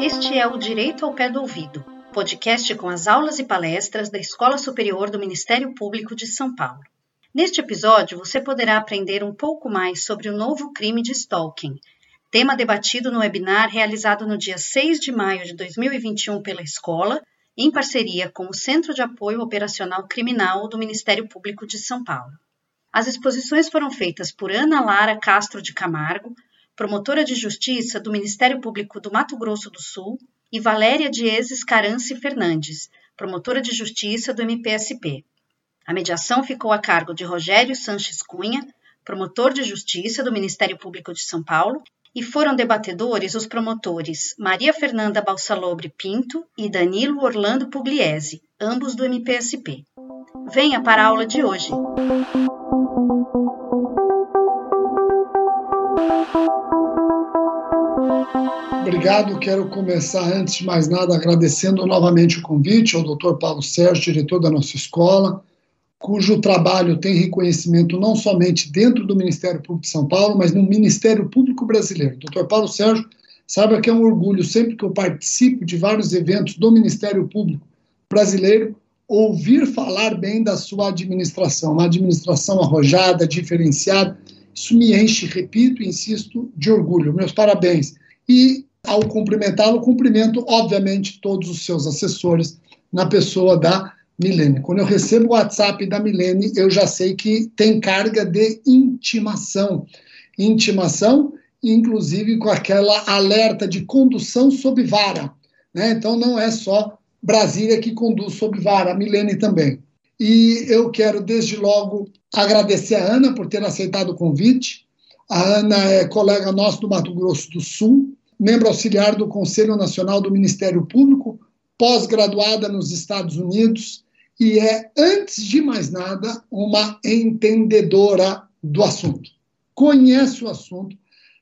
Este é o Direito ao Pé do Ouvido, podcast com as aulas e palestras da Escola Superior do Ministério Público de São Paulo. Neste episódio, você poderá aprender um pouco mais sobre o novo crime de stalking, tema debatido no webinar realizado no dia 6 de maio de 2021 pela escola, em parceria com o Centro de Apoio Operacional Criminal do Ministério Público de São Paulo. As exposições foram feitas por Ana Lara Castro de Camargo, promotora de justiça do Ministério Público do Mato Grosso do Sul, e Valéria Dieses Carance Fernandes, promotora de justiça do MPSP. A mediação ficou a cargo de Rogério Sanches Cunha, promotor de justiça do Ministério Público de São Paulo, e foram debatedores os promotores Maria Fernanda Balsalobre Pinto e Danilo Orlando Pugliese, ambos do MPSP. Venha para a aula de hoje. Obrigado. Quero começar, antes de mais nada, agradecendo novamente o convite ao Dr. Paulo Sérgio, diretor da nossa escola, cujo trabalho tem reconhecimento não somente dentro do Ministério Público de São Paulo, mas no Ministério Público Brasileiro. Dr. Paulo Sérgio, saiba que é um orgulho sempre que eu participo de vários eventos do Ministério Público Brasileiro, ouvir falar bem da sua administração, uma administração arrojada, diferenciada. Isso me enche, repito insisto, de orgulho. Meus parabéns. E ao cumprimentá-lo, cumprimento, obviamente, todos os seus assessores, na pessoa da Milene. Quando eu recebo o WhatsApp da Milene, eu já sei que tem carga de intimação. Intimação, inclusive com aquela alerta de condução sob vara. Né? Então, não é só Brasília que conduz sob vara, a Milene também. E eu quero, desde logo, agradecer a Ana por ter aceitado o convite. A Ana é colega nosso do Mato Grosso do Sul, membro auxiliar do Conselho Nacional do Ministério Público, pós-graduada nos Estados Unidos e é, antes de mais nada, uma entendedora do assunto. Conhece o assunto,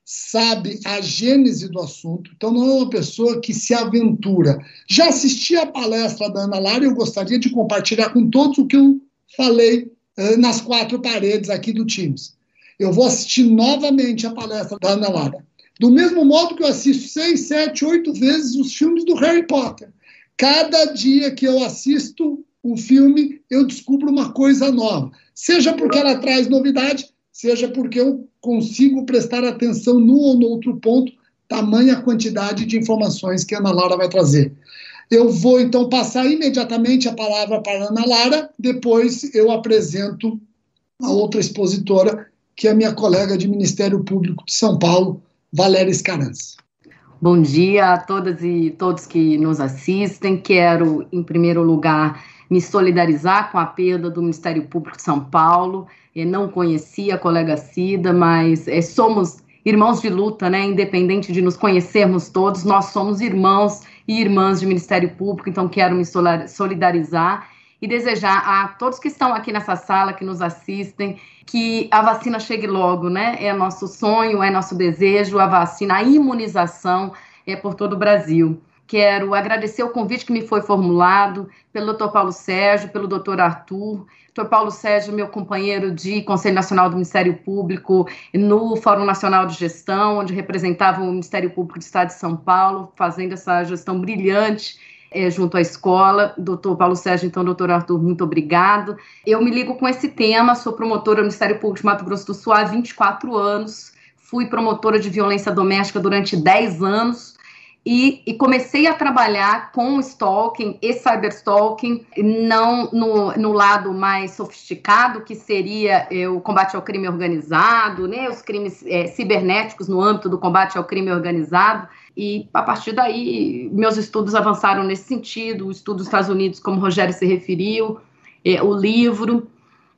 sabe a gênese do assunto, então não é uma pessoa que se aventura. Já assisti a palestra da Ana Lara e eu gostaria de compartilhar com todos o que eu falei eh, nas quatro paredes aqui do Teams. Eu vou assistir novamente a palestra da Ana Lara. Do mesmo modo que eu assisto seis, sete, oito vezes os filmes do Harry Potter. Cada dia que eu assisto um filme, eu descubro uma coisa nova. Seja porque ela traz novidade, seja porque eu consigo prestar atenção num ou no outro ponto, tamanha quantidade de informações que a Ana Lara vai trazer. Eu vou então passar imediatamente a palavra para a Ana Lara, depois eu apresento a outra expositora, que é a minha colega de Ministério Público de São Paulo, Valéria Escarança. Bom dia a todas e todos que nos assistem. Quero, em primeiro lugar, me solidarizar com a perda do Ministério Público de São Paulo. Eu não conhecia a colega Cida, mas é, somos irmãos de luta, né? Independente de nos conhecermos todos, nós somos irmãos e irmãs de Ministério Público, então quero me solidarizar e desejar a todos que estão aqui nessa sala, que nos assistem, que a vacina chegue logo, né? É nosso sonho, é nosso desejo, a vacina, a imunização é por todo o Brasil. Quero agradecer o convite que me foi formulado pelo Dr. Paulo Sérgio, pelo Dr. Arthur. Dr. Paulo Sérgio, meu companheiro de Conselho Nacional do Ministério Público no Fórum Nacional de Gestão, onde representava o Ministério Público do Estado de São Paulo, fazendo essa gestão brilhante é, junto à escola. Doutor Paulo Sérgio, então, doutor Arthur, muito obrigado. Eu me ligo com esse tema, sou promotora do Ministério Público de Mato Grosso do Sul há 24 anos, fui promotora de violência doméstica durante 10 anos. E, e, comecei a trabalhar com stalking e cyberstalking, não no, no lado mais sofisticado, que seria o combate ao crime organizado, né, os crimes é, cibernéticos no âmbito do combate ao crime organizado, e a partir daí, meus estudos avançaram nesse sentido, o estudo dos Estados Unidos, como o Rogério se referiu, é, o livro.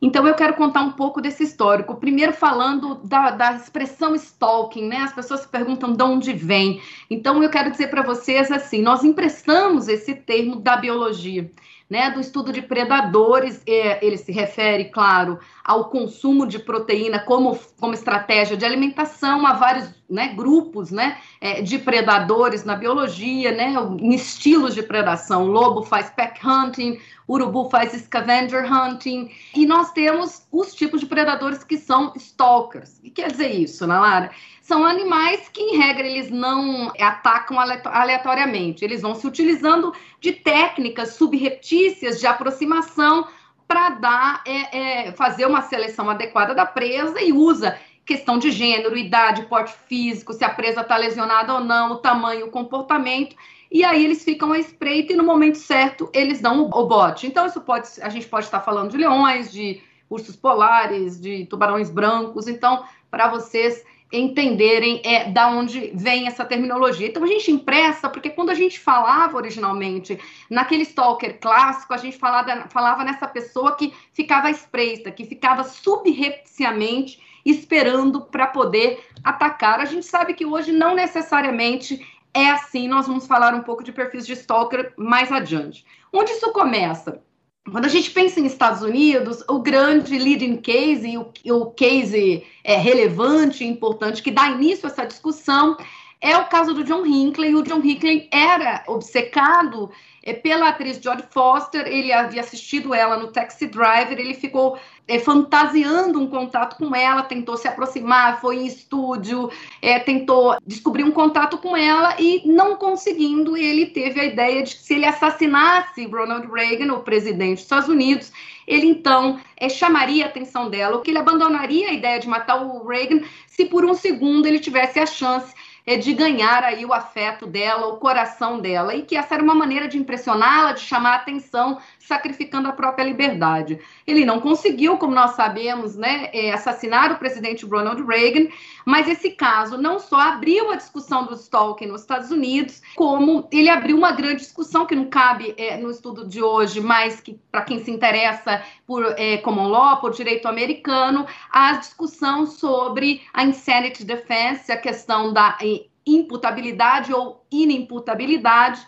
Então, eu quero contar um pouco desse histórico. Primeiro, falando da, da, expressão stalking, né? As pessoas se perguntam de onde vem. Então, eu quero dizer para vocês assim: nós emprestamos esse termo da biologia. né, do estudo de predadores, é, ele se refere, claro, ao consumo de proteína como, como estratégia de alimentação, a vários né, grupos né, é, de predadores na biologia, né, em estilos de predação. O lobo faz pack hunting, urubu faz scavenger hunting, e nós temos os tipos de predadores que são stalkers. O que quer dizer isso, Nalara? São animais que, em regra, eles não atacam aleatoriamente, eles vão se utilizando de técnicas subreptícias de aproximação para dar, é, é, fazer uma seleção adequada da presa e usa questão de gênero, idade, porte físico, se a presa está lesionada ou não, o tamanho, o comportamento, e aí eles ficam à espreita e no momento certo eles dão o bote. Então isso pode, a gente pode estar falando de leões, de ursos polares, de tubarões brancos. Então, para vocês entenderem é, da onde vem essa terminologia. Então a gente impressa, porque quando a gente falava originalmente, naquele stalker clássico, a gente falava, falava nessa pessoa que ficava espreita, que ficava subrepticiamente esperando para poder atacar. A gente sabe que hoje não necessariamente é assim, nós vamos falar um pouco de perfis de stalker mais adiante. Onde isso começa? Quando a gente pensa em Estados Unidos, o grande leading case, o, o case é, relevante e importante que dá início a essa discussão é o caso do John Hinckley. O John Hinckley era obcecado é, pela atriz Jodie Foster, ele havia assistido ela no Taxi Driver, ele ficou é, fantasiando um contato com ela, tentou se aproximar, foi em estúdio, é, tentou descobrir um contato com ela e não conseguindo, ele teve a ideia de que se ele assassinasse Ronald Reagan, o presidente dos Estados Unidos, ele então é, chamaria a atenção dela, que ele abandonaria a ideia de matar o Reagan se por um segundo ele tivesse a chance é, de ganhar aí o afeto dela, o coração dela, e que essa era uma maneira de impressioná-la, de chamar a atenção, sacrificando a própria liberdade. Ele não conseguiu, como nós sabemos, né, é, assassinar o presidente Ronald Reagan, mas esse caso não só abriu a discussão do stalking nos Estados Unidos, como ele abriu uma grande discussão que não cabe é, no estudo de hoje, mas que para quem se interessa por é, common law, por direito americano, a discussão sobre a insanity defense, a questão da imputabilidade ou inimputabilidade,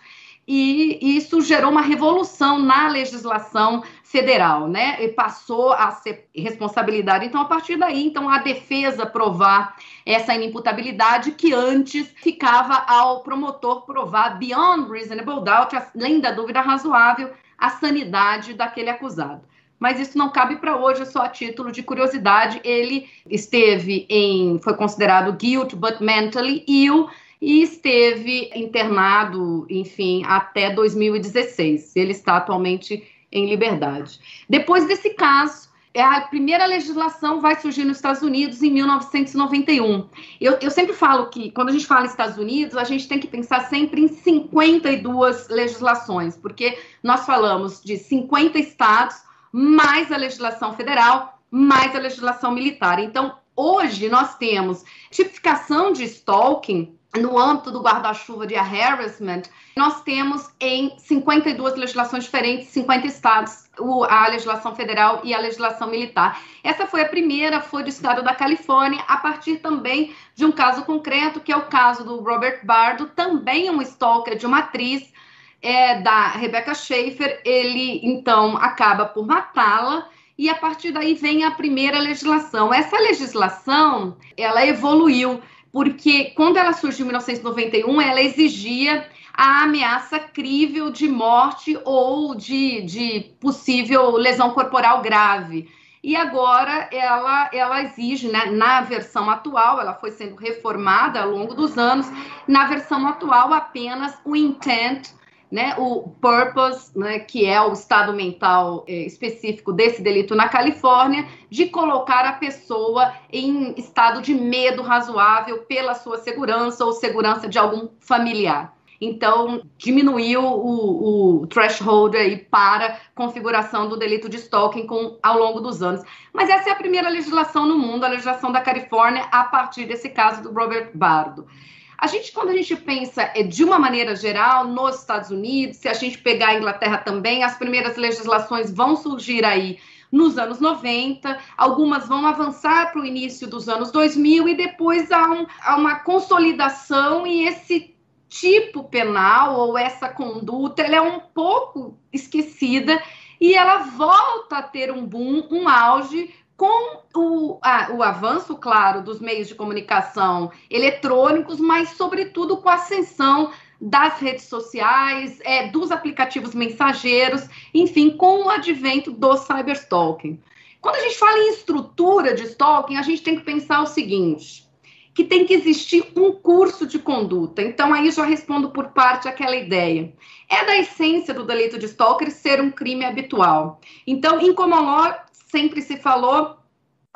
e isso gerou uma revolução na legislação federal, né? E passou a ser responsabilidade. Então, a partir daí, então a defesa provar essa inimputabilidade que antes ficava ao promotor provar beyond reasonable doubt, além da dúvida razoável, a sanidade daquele acusado mas isso não cabe para hoje, é só a título de curiosidade. Ele esteve em, foi considerado guilt but mentally ill e esteve internado, enfim, até 2016. Ele está atualmente em liberdade. Depois desse caso, é a primeira legislação vai surgir nos Estados Unidos em 1991. Eu, eu, sempre falo que, quando a gente fala Estados Unidos, a gente tem que pensar sempre em 52 legislações, porque nós falamos de 50 estados, mais a legislação federal, mais a legislação militar. Então, hoje nós temos tipificação de stalking no âmbito do guarda-chuva de harassment, nós temos em 52 legislações diferentes, 50 estados, a legislação federal e a legislação militar. Essa foi a primeira, foi do estado da Califórnia, a partir também de um caso concreto, que é o caso do Robert Bardo, também um stalker de uma atriz, é, da Rebecca Schaefer, ele então acaba por matá-la e a partir daí vem a primeira legislação. Essa legislação, ela evoluiu, porque quando ela surgiu em 1991, ela exigia a ameaça crível de morte ou de, de possível lesão corporal grave. E agora ela, ela exige, né, na versão atual, ela foi sendo reformada ao longo dos anos, na versão atual apenas o intent né, o purpose, né, que é o estado mental é, específico desse delito na Califórnia, de colocar a pessoa em estado de medo razoável pela sua segurança ou segurança de algum familiar. Então, diminuiu o, o threshold aí para configuração do delito de stalking com, ao longo dos anos. Mas essa é a primeira legislação no mundo, a legislação da Califórnia, a partir desse caso do Robert Bardo. A gente, quando a gente pensa é, de uma maneira geral, nos Estados Unidos, se a gente pegar a Inglaterra também, as primeiras legislações vão surgir aí nos anos 90, algumas vão avançar para o início dos anos 2000 e depois há, um, há uma consolidação e esse tipo penal ou essa conduta ela é um pouco esquecida e ela volta a ter um boom, um auge com o, a, o avanço, claro, dos meios de comunicação eletrônicos, mas, sobretudo, com a ascensão das redes sociais, é, dos aplicativos mensageiros, enfim, com o advento do cyberstalking. Quando a gente fala em estrutura de stalking, a gente tem que pensar o seguinte: que tem que existir um curso de conduta. Então, aí já respondo por parte aquela ideia. É da essência do delito de stalker ser um crime habitual. Então, law, sempre se falou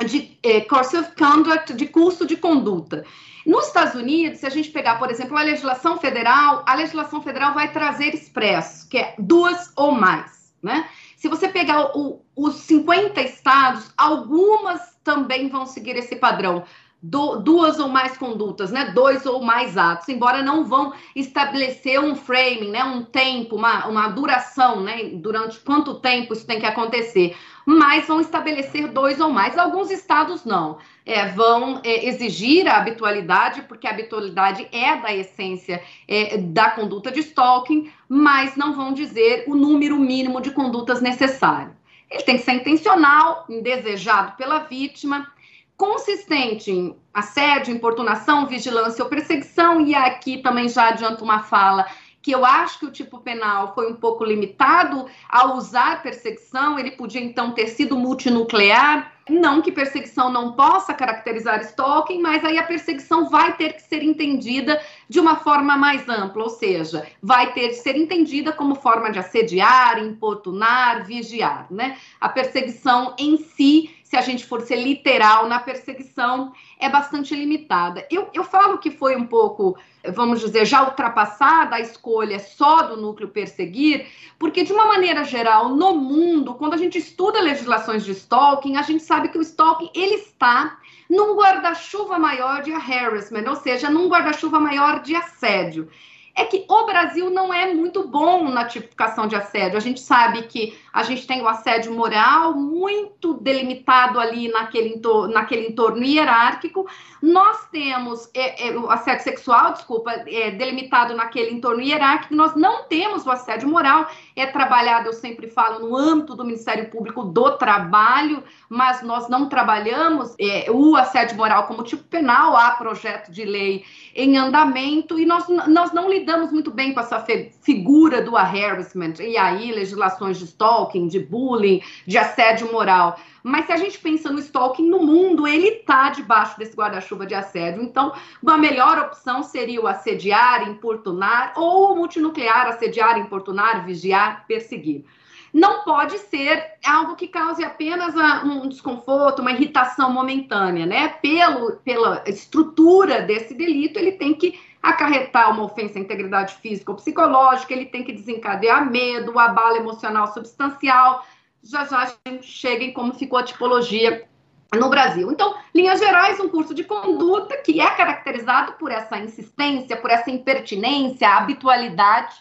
de eh, course of conduct, de curso de conduta. Nos Estados Unidos, se a gente pegar, por exemplo, a legislação federal, a legislação federal vai trazer expresso, que é duas ou mais, né? Se você pegar o, os 50 estados, algumas também vão seguir esse padrão do, duas ou mais condutas, né? Dois ou mais atos, embora não vão estabelecer um framing, né? Um tempo, uma, uma duração, né? Durante quanto tempo isso tem que acontecer, mas vão estabelecer dois ou mais. Alguns estados não. É, vão é, exigir a habitualidade, porque a habitualidade é da essência é, da conduta de stalking, mas não vão dizer o número mínimo de condutas necessário. Ele tem que ser intencional, indesejado pela vítima, consistente em assédio, importunação, vigilância ou perseguição, e aqui também já adianto uma fala que eu acho que o tipo penal foi um pouco limitado ao usar perseguição, ele podia então ter sido multinuclear. Não que perseguição não possa caracterizar stalking, mas aí a perseguição vai ter que ser entendida de uma forma mais ampla, ou seja, vai ter que ser entendida como forma de assediar, importunar, vigiar, né? A perseguição em si se a gente for ser literal na perseguição, é bastante limitada. Eu, eu falo que foi um pouco, vamos dizer, já ultrapassada a escolha só do núcleo perseguir, porque, de uma maneira geral, no mundo, quando a gente estuda legislações de stalking, a gente sabe que o stalking ele está num guarda-chuva maior de harassment, ou seja, num guarda-chuva maior de assédio é que o Brasil não é muito bom na tipificação de assédio. A gente sabe que a gente tem o assédio moral muito delimitado ali naquele, entorno, naquele entorno hierárquico. Nós temos é, é, o assédio sexual, desculpa, é, delimitado naquele entorno hierárquico. Nós não temos o assédio moral. É trabalhado, eu sempre falo, no âmbito do Ministério Público do Trabalho, mas nós não trabalhamos é, o assédio moral como tipo penal. Há projeto de lei em andamento e nós, nós não lidamos muito bem com essa figura do harassment, e aí legislações de stalking, de bullying, de assédio moral. Mas se a gente pensa no stalking no mundo, ele está debaixo desse guarda-chuva de assédio. Então, uma melhor opção seria o assediar, importunar, ou o multinuclear, assediar, importunar, vigiar, perseguir não pode ser algo que cause apenas um desconforto, uma irritação momentânea, né? Pelo, pela estrutura desse delito, ele tem que acarretar uma ofensa à integridade física ou psicológica, ele tem que desencadear medo, abalo emocional substancial. Já já a gente chega em como ficou a tipologia no Brasil. Então, linhas gerais, um curso de conduta que é caracterizado por essa insistência, por essa impertinência, habitualidade,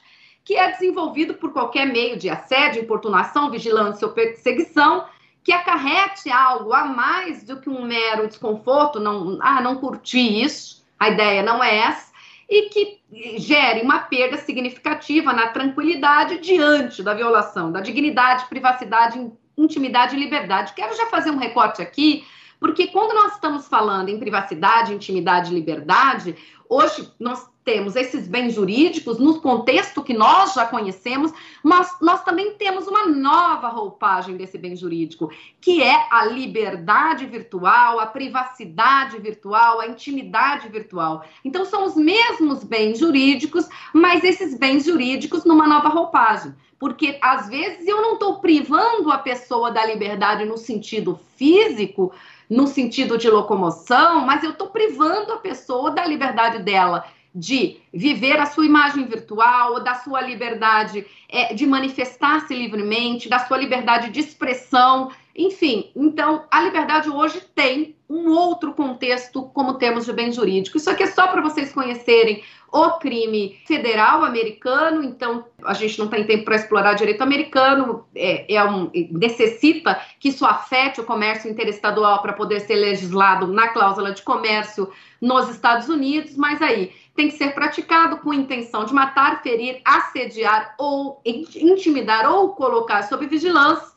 que é desenvolvido por qualquer meio de assédio, importunação, vigilância ou perseguição, que acarrete algo a mais do que um mero desconforto, não, ah, não curti isso, a ideia não é essa, e que gere uma perda significativa na tranquilidade diante da violação da dignidade, privacidade, intimidade e liberdade. Quero já fazer um recorte aqui, porque quando nós estamos falando em privacidade, intimidade e liberdade, hoje nós temos esses bens jurídicos no contexto que nós já conhecemos, mas nós também temos uma nova roupagem desse bem jurídico, que é a liberdade virtual, a privacidade virtual, a intimidade virtual. Então, são os mesmos bens jurídicos, mas esses bens jurídicos numa nova roupagem. Porque às vezes eu não estou privando a pessoa da liberdade no sentido físico, no sentido de locomoção, mas eu estou privando a pessoa da liberdade dela de viver a sua imagem virtual, da sua liberdade é, de manifestar-se livremente, da sua liberdade de expressão, enfim. Então, a liberdade hoje tem um outro contexto como termos de bem jurídico. Isso aqui é só para vocês conhecerem o crime federal americano, então a gente não tem tempo para explorar direito americano, é, é um, necessita que isso afete o comércio interestadual para poder ser legislado na cláusula de comércio nos Estados Unidos, mas aí tem que ser praticado com intenção de matar, ferir, assediar ou intimidar ou colocar sob vigilância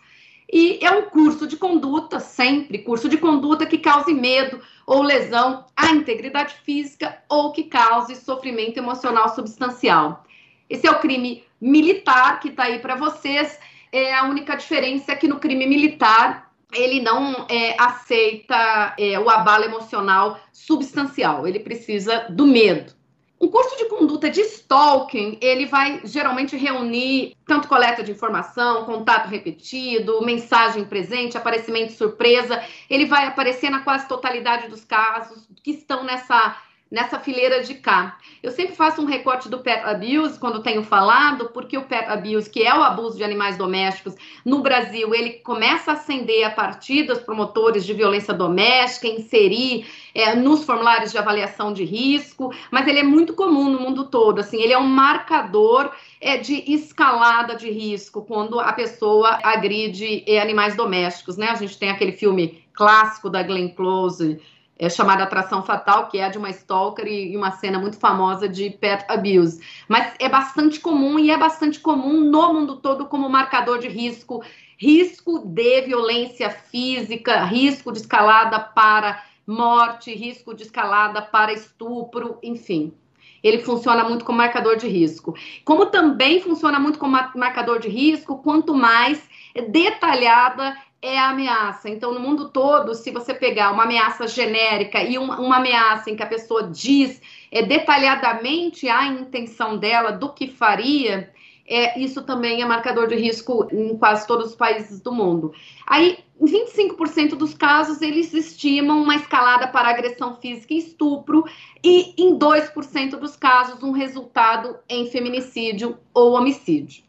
e é um curso de conduta, sempre, curso de conduta que cause medo ou lesão à integridade física ou que cause sofrimento emocional substancial. Esse é o crime militar que está aí para vocês. É a única diferença é que no crime militar ele não é, aceita é, o abalo emocional substancial, ele precisa do medo. Um curso de conduta de stalking, ele vai geralmente reunir tanto coleta de informação, contato repetido, mensagem presente, aparecimento surpresa. Ele vai aparecer na quase totalidade dos casos que estão nessa nessa fileira de cá. Eu sempre faço um recorte do pet abuse quando tenho falado, porque o pet abuse, que é o abuso de animais domésticos, no Brasil, ele começa a ascender a partir dos promotores de violência doméstica, inserir é, nos formulários de avaliação de risco, mas ele é muito comum no mundo todo. Assim, ele é um marcador é, de escalada de risco quando a pessoa agride é, animais domésticos, né? A gente tem aquele filme clássico da Glenn Close, é chamada Atração Fatal, que é de uma stalker e, uma cena muito famosa de pet abuse. Mas é bastante comum e é bastante comum no mundo todo como marcador de risco, risco de violência física, risco de escalada para morte, risco de escalada para estupro, enfim. Ele funciona muito como marcador de risco. Como também funciona muito como marcador de risco, quanto mais detalhada é a ameaça. Então, no mundo todo, se você pegar uma ameaça genérica e uma, ameaça em que a pessoa diz é, detalhadamente a intenção dela do que faria, é, isso também é marcador de risco em quase todos os países do mundo. Aí, em 25% dos casos, eles estimam uma escalada para agressão física e estupro, e em 2% dos casos, um resultado em feminicídio ou homicídio.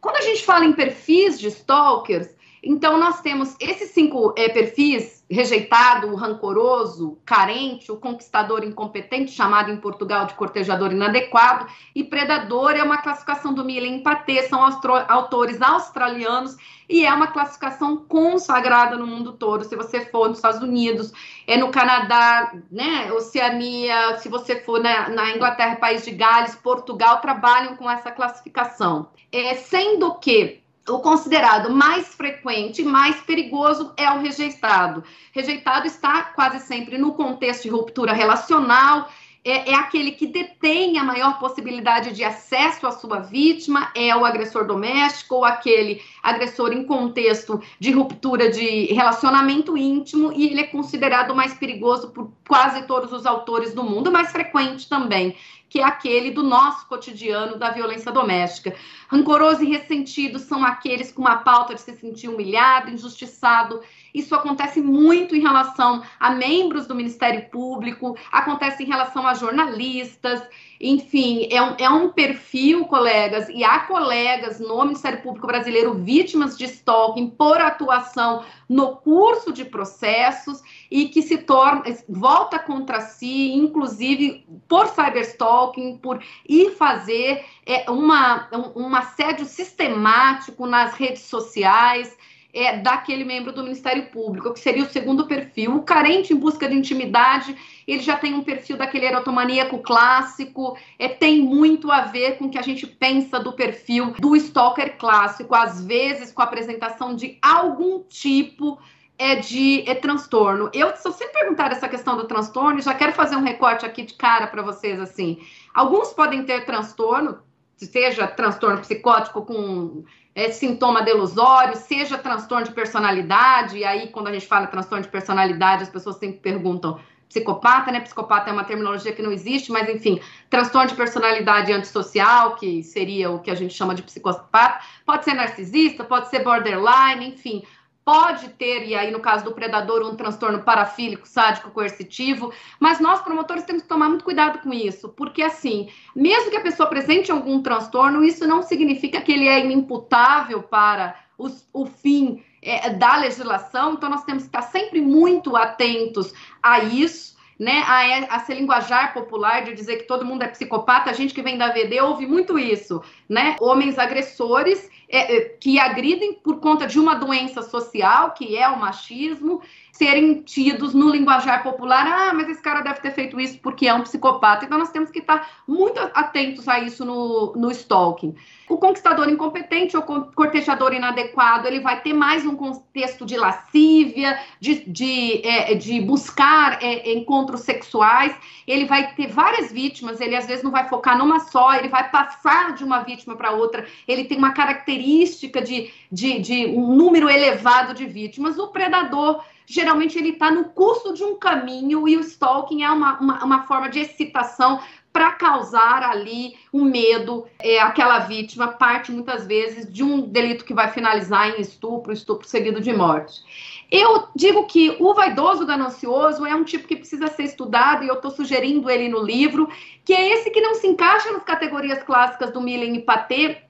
Quando a gente fala em perfis de stalkers, então, nós temos esses cinco é, perfis: rejeitado, rancoroso, carente, o conquistador incompetente, chamado em Portugal de cortejador inadequado, e predador é uma classificação do Millen Paté, são autores australianos e é uma classificação consagrada no mundo todo. Se você for nos Estados Unidos, é no Canadá, né, Oceania, se você for na, na Inglaterra, país de Gales, Portugal, trabalham com essa classificação. É, sendo que o considerado mais frequente, mais perigoso é o rejeitado. Rejeitado está quase sempre no contexto de ruptura relacional, é, é, aquele que detém a maior possibilidade de acesso à sua vítima, é o agressor doméstico ou aquele agressor em contexto de ruptura de relacionamento íntimo, e ele é considerado mais perigoso por quase todos os autores do mundo, mais frequente também que é aquele do nosso cotidiano da violência doméstica. Rancoroso e ressentido são aqueles com uma pauta de se sentir humilhado, injustiçado. Isso acontece muito em relação a membros do Ministério Público, acontece em relação a jornalistas, enfim, é um, é um perfil, colegas, e há colegas no Ministério Público Brasileiro vítimas de stalking por atuação no curso de processos e que se torna, volta contra si, inclusive por cyberstalking, por ir fazer é, uma, um, um assédio sistemático nas redes sociais é, daquele membro do Ministério Público, que seria o segundo perfil. O carente em busca de intimidade, ele já tem um perfil daquele erotomaníaco clássico, é, tem muito a ver com o que a gente pensa do perfil do stalker clássico, às vezes com a apresentação de algum tipo é de é transtorno. Eu, se eu sempre perguntar essa questão do transtorno, já quero fazer um recorte aqui de cara para vocês assim. Alguns podem ter transtorno, seja transtorno psicótico com é, sintoma delusório, seja transtorno de personalidade, e aí quando a gente fala transtorno de personalidade, as pessoas sempre perguntam psicopata, né? Psicopata é uma terminologia que não existe, mas enfim, transtorno de personalidade antissocial, que seria o que a gente chama de psicopata, pode ser narcisista, pode ser borderline, enfim, pode ter, e aí no caso do predador, um transtorno parafílico, sádico, coercitivo, mas nós promotores temos que tomar muito cuidado com isso, porque assim, mesmo que a pessoa apresente algum transtorno, isso não significa que ele é inimputável para os, o fim é, da legislação, então nós temos que estar sempre muito atentos a isso né, a, a linguajar popular de dizer que todo mundo é psicopata, a gente que vem da VD ouve muito isso, né? Homens agressores é, é, que agridem por conta de uma doença social, que é o machismo, serem tidos no linguajar popular, ah, mas esse cara deve ter feito isso porque é um psicopata. Então nós temos que estar muito atentos a isso no, no stalking. O conquistador incompetente ou cortejador inadequado, ele vai ter mais um contexto de lascívia, de, de, é, de buscar é, encontros sexuais, ele vai ter várias vítimas, ele às vezes não vai focar numa só, ele vai passar de uma vítima para outra, ele tem uma característica de, de, de um número elevado de vítimas. O predador geralmente ele está no curso de um caminho e o stalking é uma, uma, uma forma de excitação para causar ali um medo. É, aquela vítima parte muitas vezes de um delito que vai finalizar em estupro, estupro seguido de morte. Eu digo que o vaidoso ganancioso é um tipo que precisa ser estudado e eu estou sugerindo ele no livro, que é esse que não se encaixa nas categorias clássicas do Millen e Paté,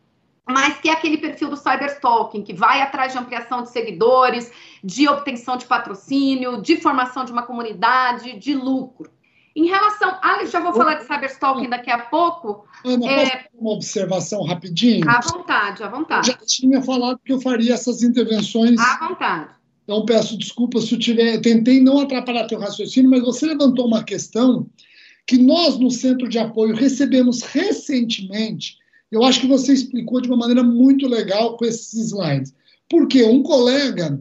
mas que é aquele perfil do cyberstalking, que vai atrás de ampliação de seguidores, de obtenção de patrocínio, de formação de uma comunidade, de lucro. Em relação. Ah, já vou falar de cyberstalking daqui a pouco. Ana, é... uma observação rapidinho? À vontade, à vontade. Eu já tinha falado que eu faria essas intervenções. À vontade. Então, peço desculpas se eu tiver. Tentei não atrapalhar teu raciocínio, mas você levantou uma questão que nós, no Centro de Apoio, recebemos recentemente eu acho que você explicou de uma maneira muito legal com esses slides. Porque um colega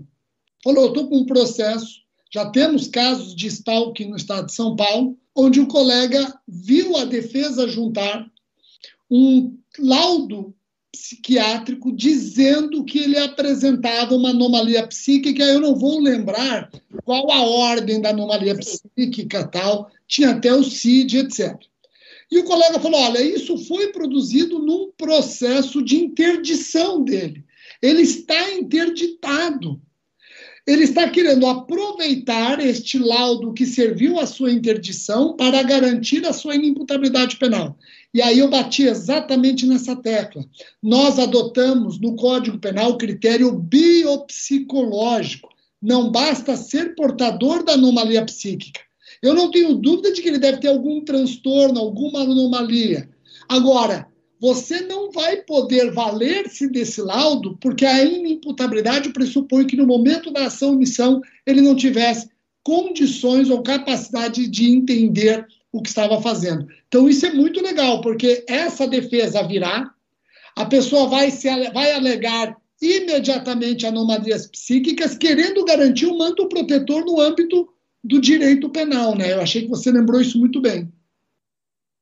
falou: estou com um processo, já temos casos de stalking no estado de São Paulo, onde o colega viu a defesa juntar um laudo psiquiátrico dizendo que ele apresentava uma anomalia psíquica. Eu não vou lembrar qual a ordem da anomalia psíquica tal, tinha até o CID, etc. E o colega falou: olha, isso foi produzido num processo de interdição dele. Ele está interditado. Ele está querendo aproveitar este laudo que serviu à sua interdição para garantir a sua inimputabilidade penal. E aí eu bati exatamente nessa tecla. Nós adotamos no Código Penal o critério biopsicológico. Não basta ser portador da anomalia psíquica. Eu não tenho dúvida de que ele deve ter algum transtorno, alguma anomalia. Agora, você não vai poder valer-se desse laudo, porque a inimputabilidade pressupõe que no momento da ação missão ele não tivesse condições ou capacidade de entender o que estava fazendo. Então, isso é muito legal, porque essa defesa virá, a pessoa vai, se, vai alegar imediatamente anomalias psíquicas, querendo garantir um manto protetor no âmbito do direito penal, né? Eu achei que você lembrou isso muito bem.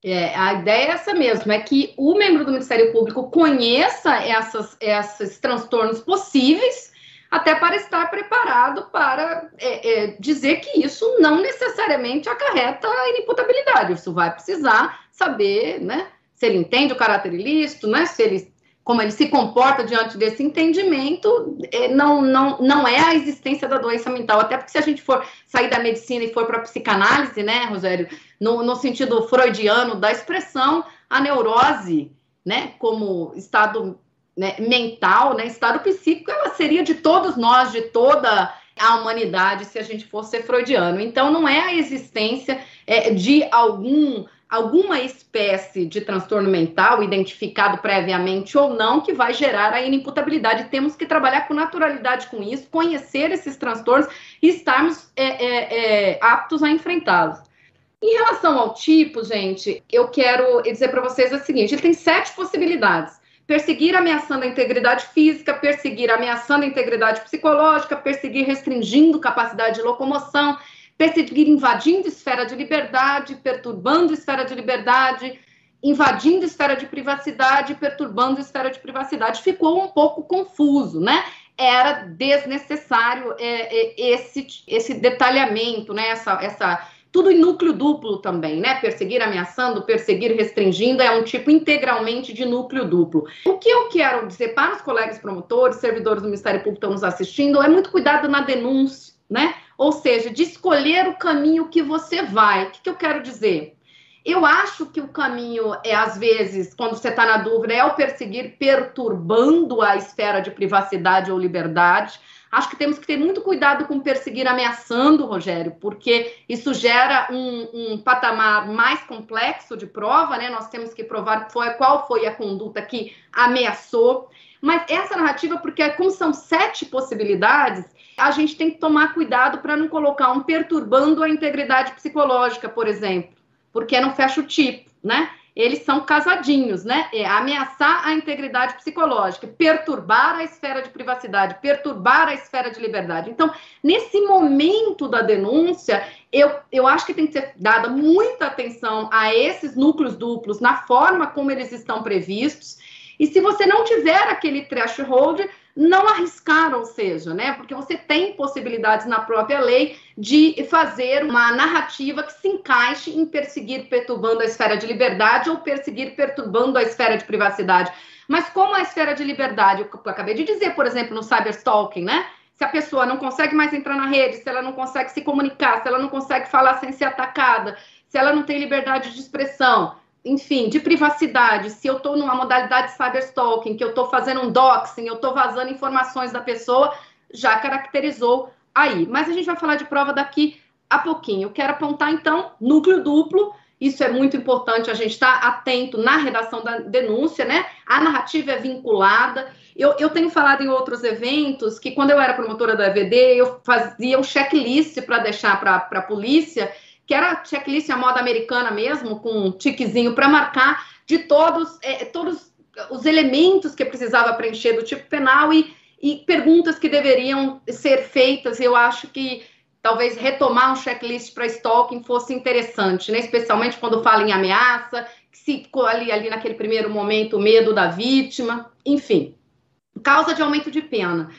É, a ideia é essa mesmo, é que o membro do Ministério Público conheça essas, esses transtornos possíveis, até para estar preparado para é, é, dizer que isso não necessariamente acarreta a inimputabilidade. Isso vai precisar saber, né? Se ele entende o caráter ilícito, né? Se ele como ele se comporta diante desse entendimento, é, não, não, não é a existência da doença mental. Até porque se a gente for sair da medicina e for para a psicanálise, né, Rogério, no, no sentido freudiano da expressão, a neurose, né, como estado né, mental, né, estado psíquico, ela seria de todos nós, de toda a humanidade, se a gente fosse freudiano. Então, não é a existência é, de algum alguma espécie de transtorno mental, identificado previamente ou não, que vai gerar a inimputabilidade. Temos que trabalhar com naturalidade com isso, conhecer esses transtornos e estarmos é, é, é, aptos a enfrentá-los. Em relação ao tipo, gente, eu quero dizer para vocês o seguinte: ele tem sete possibilidades. Perseguir ameaçando a integridade física, perseguir ameaçando a integridade psicológica, perseguir restringindo capacidade de locomoção, perseguir invadindo esfera de liberdade, perturbando esfera de liberdade, invadindo esfera de privacidade, perturbando esfera de privacidade. Ficou um pouco confuso, né? Era desnecessário é, é, esse, esse detalhamento, né? Essa, essa, tudo em núcleo duplo também, né? Perseguir ameaçando, perseguir restringindo é um tipo integralmente de núcleo duplo. O que eu quero dizer para os colegas promotores, servidores do Ministério Público que estão nos assistindo, é muito cuidado na denúncia, né? Ou seja, de escolher o caminho que você vai. O que, que eu quero dizer? Eu acho que o caminho é, às vezes, quando você está na dúvida, é o perseguir perturbando a esfera de privacidade ou liberdade. Acho que temos que ter muito cuidado com perseguir ameaçando, Rogério, porque isso gera um, um patamar mais complexo de prova, né? Nós temos que provar foi, qual foi a conduta que ameaçou. Mas essa narrativa, porque como são sete possibilidades, a gente tem que tomar cuidado para não colocar um perturbando a integridade psicológica, por exemplo, porque não fecha o tipo, né? Eles são casadinhos, né? É ameaçar a integridade psicológica, perturbar a esfera de privacidade, perturbar a esfera de liberdade. Então, nesse momento da denúncia, eu, eu acho que tem que ser dada muita atenção a esses núcleos duplos, na forma como eles estão previstos. E se você não tiver aquele threshold, não arriscar, ou seja, né? Porque você tem possibilidades na própria lei de fazer uma narrativa que se encaixe em perseguir perturbando a esfera de liberdade ou perseguir perturbando a esfera de privacidade. Mas como a esfera de liberdade, eu acabei de dizer, por exemplo, no cyberstalking, né? Se a pessoa não consegue mais entrar na rede, se ela não consegue se comunicar, se ela não consegue falar sem ser atacada, se ela não tem liberdade de expressão, enfim, de privacidade, se eu estou numa modalidade de cyberstalking, que eu estou fazendo um doxing, eu estou vazando informações da pessoa, já caracterizou aí. Mas a gente vai falar de prova daqui a pouquinho. Eu quero apontar, então, núcleo duplo. Isso é muito importante a gente estar tá atento na redação da denúncia, né? A narrativa é vinculada. Eu, eu tenho falado em outros eventos que, quando eu era promotora da EVD, eu fazia um checklist para deixar para a polícia que era checklist a moda americana mesmo, com um tiquezinho para marcar de todos, é, todos os elementos que precisava preencher do tipo penal e, e perguntas que deveriam ser feitas. Eu acho que talvez retomar um checklist para stalking fosse interessante, né? especialmente quando fala em ameaça, se ali, ali naquele primeiro momento o medo da vítima, enfim. Causa de aumento de pena.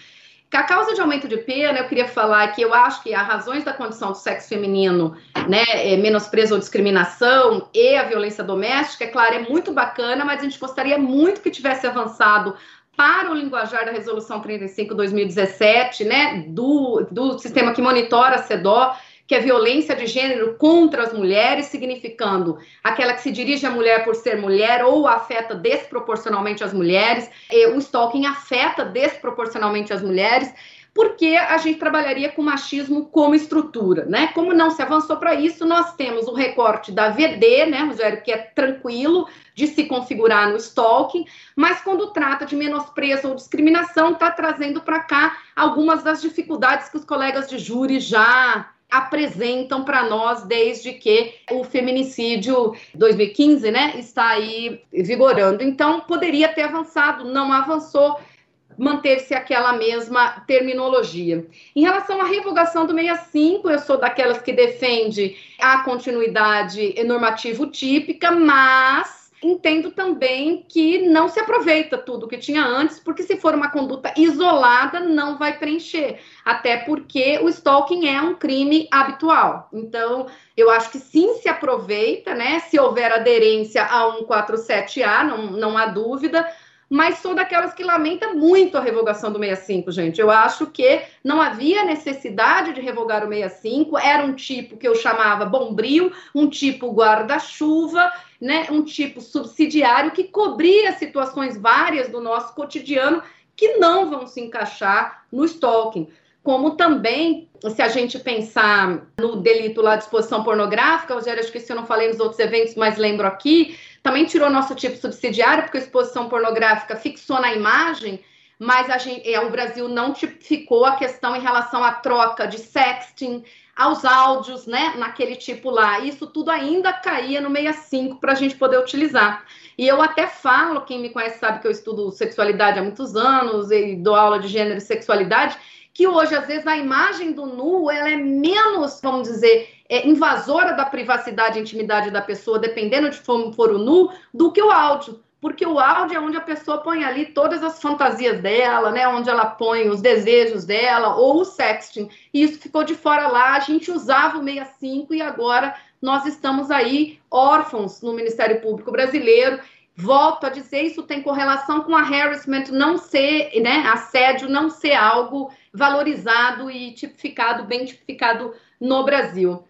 A causa de aumento de pena, eu queria falar que eu acho que as razões da condição do sexo feminino, né, é menosprezo ou discriminação e a violência doméstica, é claro, é muito bacana, mas a gente gostaria muito que tivesse avançado para o linguajar da Resolução 35-2017, né, do, do sistema que monitora a CEDO, que é violência de gênero contra as mulheres, significando aquela que se dirige à mulher por ser mulher ou afeta desproporcionalmente as mulheres. O stalking afeta desproporcionalmente as mulheres porque a gente trabalharia com machismo como estrutura, né? Como não se avançou para isso, nós temos o recorte da VD, né, Rogério, que é tranquilo de se configurar no stalking, mas quando trata de menosprezo ou discriminação, está trazendo para cá algumas das dificuldades que os colegas de júri já apresentam para nós desde que o feminicídio 2015, né, está aí vigorando. Então, poderia ter avançado, não avançou, manteve-se aquela mesma terminologia. Em relação à revogação do 65, eu sou daquelas que defende a continuidade normativo típica, mas entendo também que não se aproveita tudo que tinha antes, porque se for uma conduta isolada, não vai preencher. Até porque o stalking é um crime habitual. Então, eu acho que sim se aproveita, né? Se houver aderência a 147A, não, não há dúvida mas sou daquelas que lamenta muito a revogação do 65, gente. Eu acho que não havia necessidade de revogar o 65, era um tipo que eu chamava bombril, um tipo guarda-chuva, né, um tipo subsidiário que cobria situações várias do nosso cotidiano que não vão se encaixar no stalking. Como também, se a gente pensar no delito lá de exposição pornográfica, Rogério, acho que isso eu não falei nos outros eventos, mas lembro aqui, também tirou nosso tipo subsidiário, porque a exposição pornográfica fixou na imagem, mas a gente, é, o Brasil não tipificou a questão em relação à troca de sexting, aos áudios, né, naquele tipo lá. Isso tudo ainda caía no 65 para a gente poder utilizar. E eu até falo, quem me conhece sabe que eu estudo sexualidade há muitos anos e dou aula de gênero e sexualidade, que hoje, às vezes, a imagem do nu, ela é menos, vamos dizer, é, invasora da privacidade e intimidade da pessoa, dependendo de como for o nu, do que o áudio. Porque o áudio é onde a pessoa põe ali todas as fantasias dela, né? Onde ela põe os desejos dela, ou o sexting. E isso ficou de fora lá. A gente usava o 65 e agora nós estamos aí órfãos no Ministério Público Brasileiro Volto a dizer, isso tem correlação com a harassment não ser, né, assédio não ser algo valorizado e tipificado, bem tipificado no Brasil.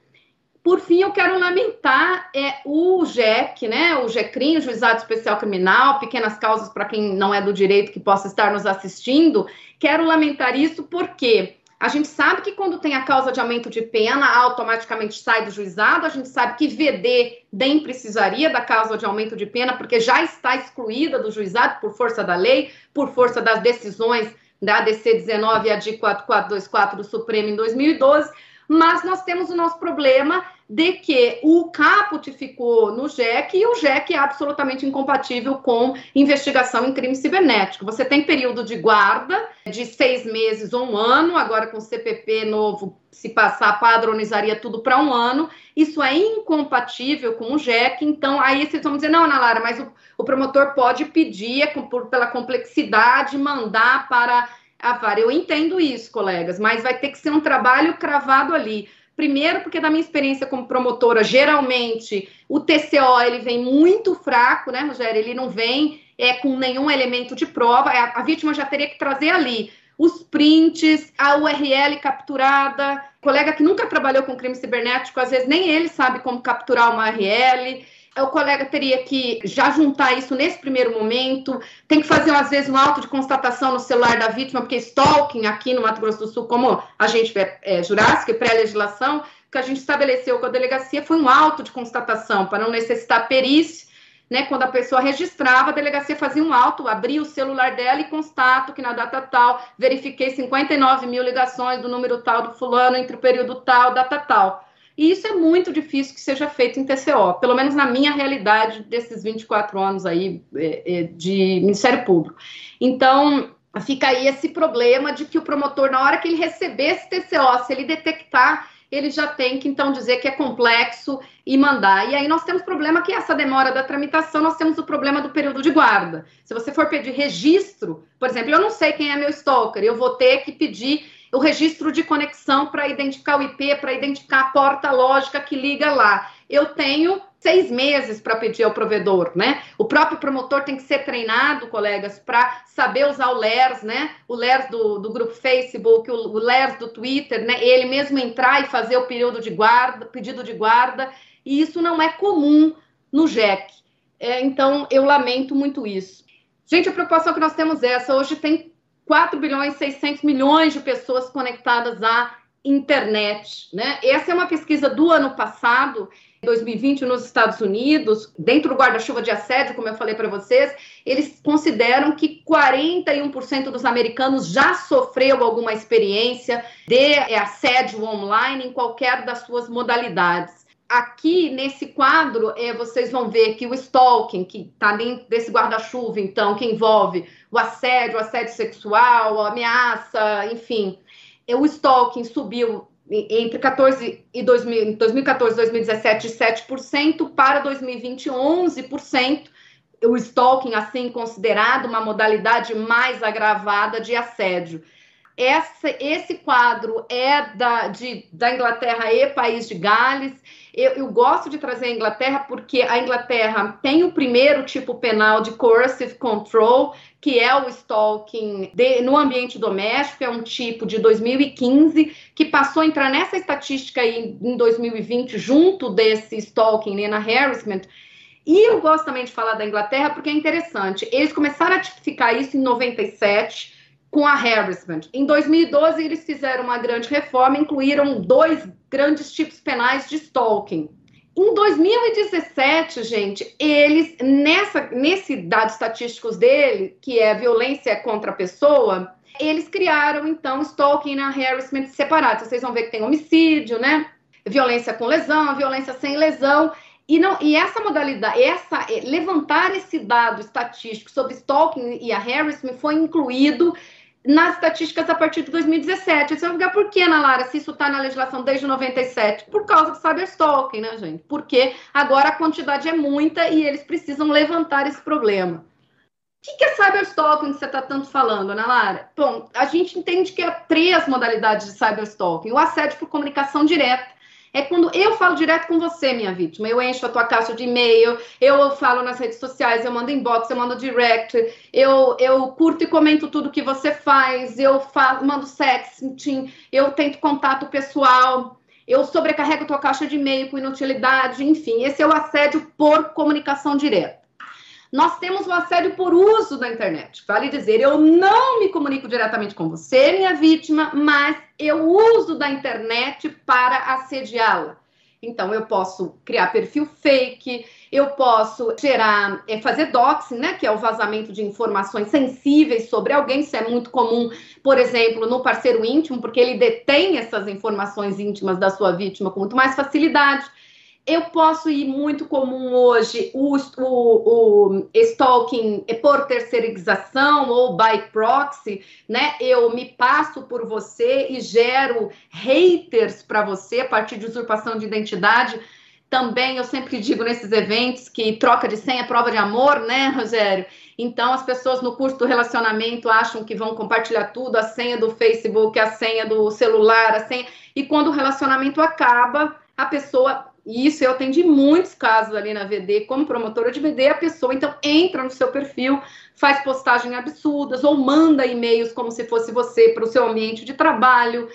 Por fim, eu quero lamentar é, o JEC, né, o JECRIM, o Juizado Especial Criminal, pequenas causas para quem não é do direito que possa estar nos assistindo. Quero lamentar isso porque a gente sabe que quando tem a causa de aumento de pena, automaticamente sai do juizado. A gente sabe que VD nem precisaria da causa de aumento de pena, porque já está excluída do juizado por força da lei, por força das decisões da DC 19 e a de 4424 do Supremo em 2012 mas nós temos o nosso problema de que o caput ficou no JEC e o JEC é absolutamente incompatível com investigação em crime cibernético. Você tem período de guarda de seis meses ou um ano, agora com o CPP novo, se passar, padronizaria tudo para um ano. Isso é incompatível com o JEC, então aí vocês vão dizer, não, Ana Lara, mas o, o promotor pode pedir, é, por, pela complexidade, mandar para a vara. Eu entendo isso, colegas, mas vai ter que ser um trabalho cravado ali. Primeiro, porque da minha experiência como promotora, geralmente o TCO ele vem muito fraco, né, Rogério? Ele não vem é, com nenhum elemento de prova. A, a vítima já teria que trazer ali os prints, a URL capturada. Colega que nunca trabalhou com crime cibernético, às vezes nem ele sabe como capturar uma URL o colega teria que já juntar isso nesse primeiro momento, tem que fazer, às vezes, um auto de constatação no celular da vítima, porque stalking aqui no Mato Grosso do Sul, como a gente é, é jurássica e pré-legislação, que a gente estabeleceu com a delegacia foi um auto de constatação, para não necessitar perícia, né, quando a pessoa registrava, a delegacia fazia um auto, abria o celular dela e constato que na data tal, verifiquei 59 mil ligações do número tal do fulano entre o período tal, data tal. E isso é muito difícil que seja feito em TCO, pelo menos na minha realidade desses 24 anos aí é, é, de Ministério Público. Então, fica aí esse problema de que o promotor, na hora que ele receber esse TCO, se ele detectar, ele já tem que então dizer que é complexo e mandar. E aí nós temos problema que essa demora da tramitação, nós temos o problema do período de guarda. Se você for pedir registro, por exemplo, eu não sei quem é meu stalker, eu vou ter que pedir o registro de conexão para identificar o IP, para identificar a porta lógica que liga lá. Eu tenho seis meses para pedir ao provedor, né? O próprio promotor tem que ser treinado, colegas, para saber usar o LERS, né? O LERS do, do grupo Facebook, o, o LERS do Twitter, né? Ele mesmo entrar e fazer o período de guarda, pedido de guarda, e isso não é comum no JEC. É, então, eu lamento muito isso. Gente, a preocupação que nós temos é essa. Hoje tem 4 bilhões e 600 milhões de pessoas conectadas à internet. Né? Essa é uma pesquisa do ano passado, 2020, nos Estados Unidos, dentro do guarda-chuva de assédio, como eu falei para vocês, eles consideram que 41% dos americanos já sofreu alguma experiência de assédio online em qualquer das suas modalidades aqui nesse quadro, é, vocês vão ver que o stalking, que está dentro desse guarda-chuva, então, que envolve o assédio, o assédio sexual, a ameaça, enfim, é, o stalking subiu entre 14 e 2000, 2014 e 2017 de 7% para 2020 11%. O stalking, assim, considerado uma modalidade mais agravada de assédio. Essa, esse quadro é da, de, da Inglaterra e País de Gales. Eu, eu, gosto de trazer a Inglaterra porque a Inglaterra tem o primeiro tipo penal de coercive control, que é o stalking de, no ambiente doméstico, é um tipo de 2015, que passou a entrar nessa estatística aí em 2020, junto desse stalking, né, na harassment. E eu gosto também de falar da Inglaterra porque é interessante. Eles começaram a tipificar isso em 97 com a harassment. Em 2012, eles fizeram uma grande reforma, incluíram dois grandes tipos penais de stalking. Em 2017, gente, eles, nessa, nesse dados estatísticos dele, que é violência contra a pessoa, eles criaram, então, stalking e harassment separados. Vocês vão ver que tem homicídio, né? Violência com lesão, violência sem lesão. E, não, e essa modalidade, essa, levantar esse dado estatístico sobre stalking e a harassment foi incluído nas estatísticas a partir de 2017. Você vai ficar por que, Ana Lara, se isso está na legislação desde 97? Por causa do cyberstalking, né, gente? Porque agora a quantidade é muita e eles precisam levantar esse problema. O que, que é cyberstalking que você está tanto falando, Ana Lara? Bom, a gente entende que há três modalidades de cyberstalking. O assédio por comunicação direta, é quando eu falo direto com você, minha vítima. Eu encho a tua caixa de e-mail, eu falo nas redes sociais, eu mando inbox, eu mando direct, eu, eu curto e comento tudo que você faz, eu falo, mando sexting, eu tento contato pessoal, eu sobrecarrego tua caixa de e-mail com inutilidade, enfim, esse é o assédio por comunicação direta. Nós temos o assédio por uso da internet. Vale dizer, eu não me comunico diretamente com você, minha vítima, mas eu uso da internet para assediá-la. Então, eu posso criar perfil fake, eu posso gerar, é, fazer doxing, né, que é o vazamento de informações sensíveis sobre alguém. Isso é muito comum, por exemplo, no parceiro íntimo, porque ele detém essas informações íntimas da sua vítima com muito mais facilidade. Eu posso ir muito comum hoje o, o, o stalking por terceirização ou by proxy, né? Eu me passo por você e gero haters para você a partir de usurpação de identidade. Também eu sempre digo nesses eventos que troca de senha é prova de amor, né, Rogério? Então as pessoas no curso do relacionamento acham que vão compartilhar tudo, a senha do Facebook, a senha do celular, a senha. E quando o relacionamento acaba, a pessoa isso eu atendi muitos casos ali na VD, como promotora de VD, a pessoa então entra no seu perfil, faz postagens absurdas ou manda e-mails como se fosse você para o seu ambiente de trabalho.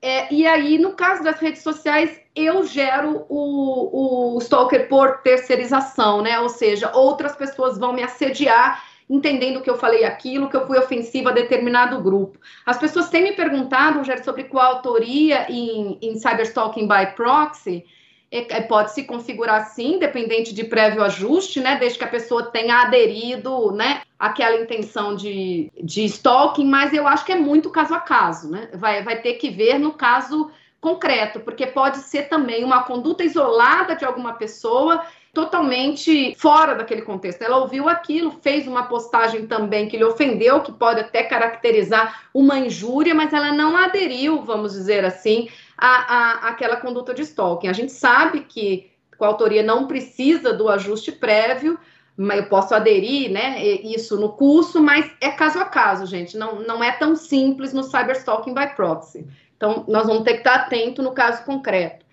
É, e aí, no caso das redes sociais, eu gero o, o stalker por terceirização, né? Ou seja, outras pessoas vão me assediar entendendo que eu falei aquilo, que eu fui ofensiva a determinado grupo. As pessoas têm me perguntado, Rogério, sobre qual autoria em, em cyberstalking by proxy. É, é, pode se configurar sim, dependente de prévio ajuste, né? Desde que a pessoa tenha aderido, né? Aquela intenção de, de stalking, mas eu acho que é muito caso a caso, né? Vai, vai ter que ver no caso concreto, porque pode ser também uma conduta isolada de alguma pessoa totalmente fora daquele contexto. Ela ouviu aquilo, fez uma postagem também que lhe ofendeu, que pode até caracterizar uma injúria, mas ela não aderiu, vamos dizer assim, a, a, aquela conduta de stalking. A gente sabe que a autoria não precisa do ajuste prévio, mas eu posso aderir, né, isso no curso, mas é caso a caso, gente, não, não é tão simples no cyberstalking by proxy. Então, nós vamos ter que estar atento no caso concreto.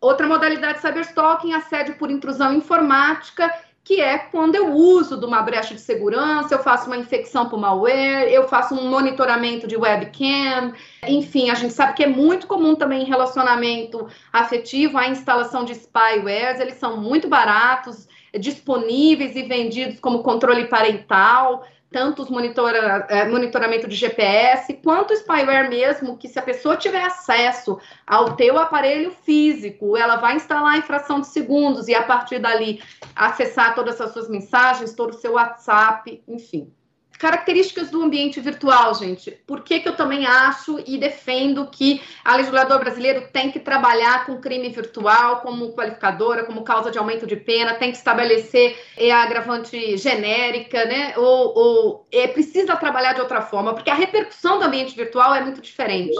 Outra modalidade de cyberstalking, assédio por intrusão informática, que é quando eu uso de uma brecha de segurança, eu faço uma infecção por malware, eu faço um monitoramento de webcam, enfim, a gente sabe que é muito comum também em relacionamento afetivo a instalação de spywares, eles são muito baratos, disponíveis e vendidos como controle parental, tanto os monitora, é, monitoramento de GPS, quanto o spyware mesmo, que se a pessoa tiver acesso ao teu aparelho físico, ela vai instalar em fração de segundos e a partir dali acessar todas as suas mensagens, todo o seu WhatsApp, enfim características do ambiente virtual, gente. Por que, que eu também acho e defendo que a legislador brasileiro tem que trabalhar com crime virtual como qualificadora, como causa de aumento de pena, tem que estabelecer é, a agravante genérica, né? Ou, ou é, precisa trabalhar de outra forma, porque a repercussão do ambiente virtual é muito diferente.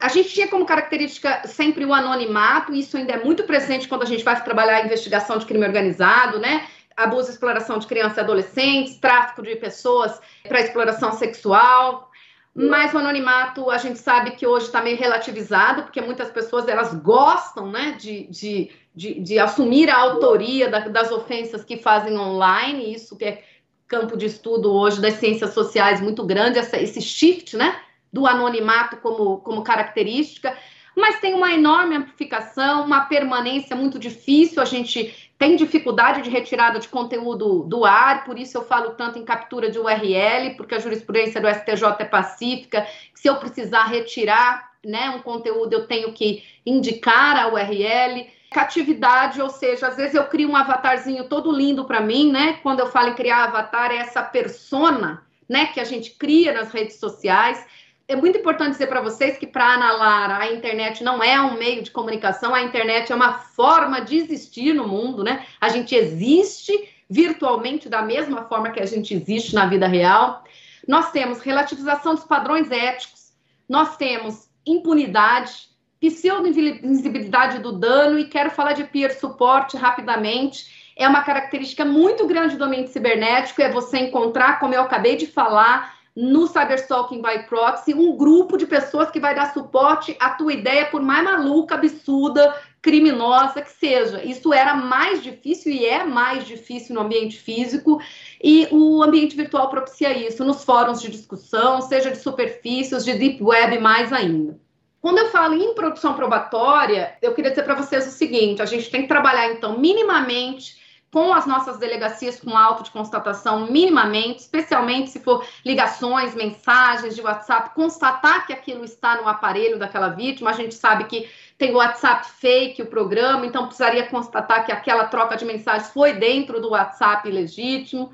A gente tinha como característica sempre o anonimato, isso ainda é muito presente quando a gente vai trabalhar a investigação de crime organizado, né? Abuso e exploração de crianças e adolescentes, tráfico de pessoas para exploração sexual. Mas o anonimato, a gente sabe que hoje está meio relativizado, porque muitas pessoas elas gostam né, de, de, de, de assumir a autoria da, das ofensas que fazem online, isso que é campo de estudo hoje das ciências sociais muito grande, essa, esse shift né, do anonimato como, como característica mas tem uma enorme amplificação, uma permanência muito difícil. A gente tem dificuldade de retirada de conteúdo do ar, por isso eu falo tanto em captura de URL, porque a jurisprudência do STJ é pacífica. Se eu precisar retirar né, um conteúdo, eu tenho que indicar a URL. Catividade, ou seja, às vezes eu crio um avatarzinho todo lindo para mim, né? Quando eu falo em criar avatar, é essa persona, né, que a gente cria nas redes sociais é muito importante dizer para vocês que para Ana Lara a internet não é um meio de comunicação, a internet é uma forma de existir no mundo, né? A gente existe virtualmente da mesma forma que a gente existe na vida real. Nós temos relativização dos padrões éticos, nós temos impunidade, pseudo-invisibilidade do dano e quero falar de peer support rapidamente. É uma característica muito grande do ambiente cibernético, é você encontrar, como eu acabei de falar, no Cyberstalking by Proxy, um grupo de pessoas que vai dar suporte à tua ideia, por mais maluca, absurda, criminosa que seja. Isso era mais difícil e é mais difícil no ambiente físico, e o ambiente virtual propicia isso, nos fóruns de discussão, seja de superfícies, de deep web, mais ainda. Quando eu falo em produção probatória, eu queria dizer para vocês o seguinte: a gente tem que trabalhar, então, minimamente com as nossas delegacias com auto de constatação, minimamente, especialmente se for ligações, mensagens de WhatsApp, constatar que aquilo está no aparelho daquela vítima. A gente sabe que tem WhatsApp fake, o programa, então precisaria constatar que aquela troca de mensagens foi dentro do WhatsApp legítimo.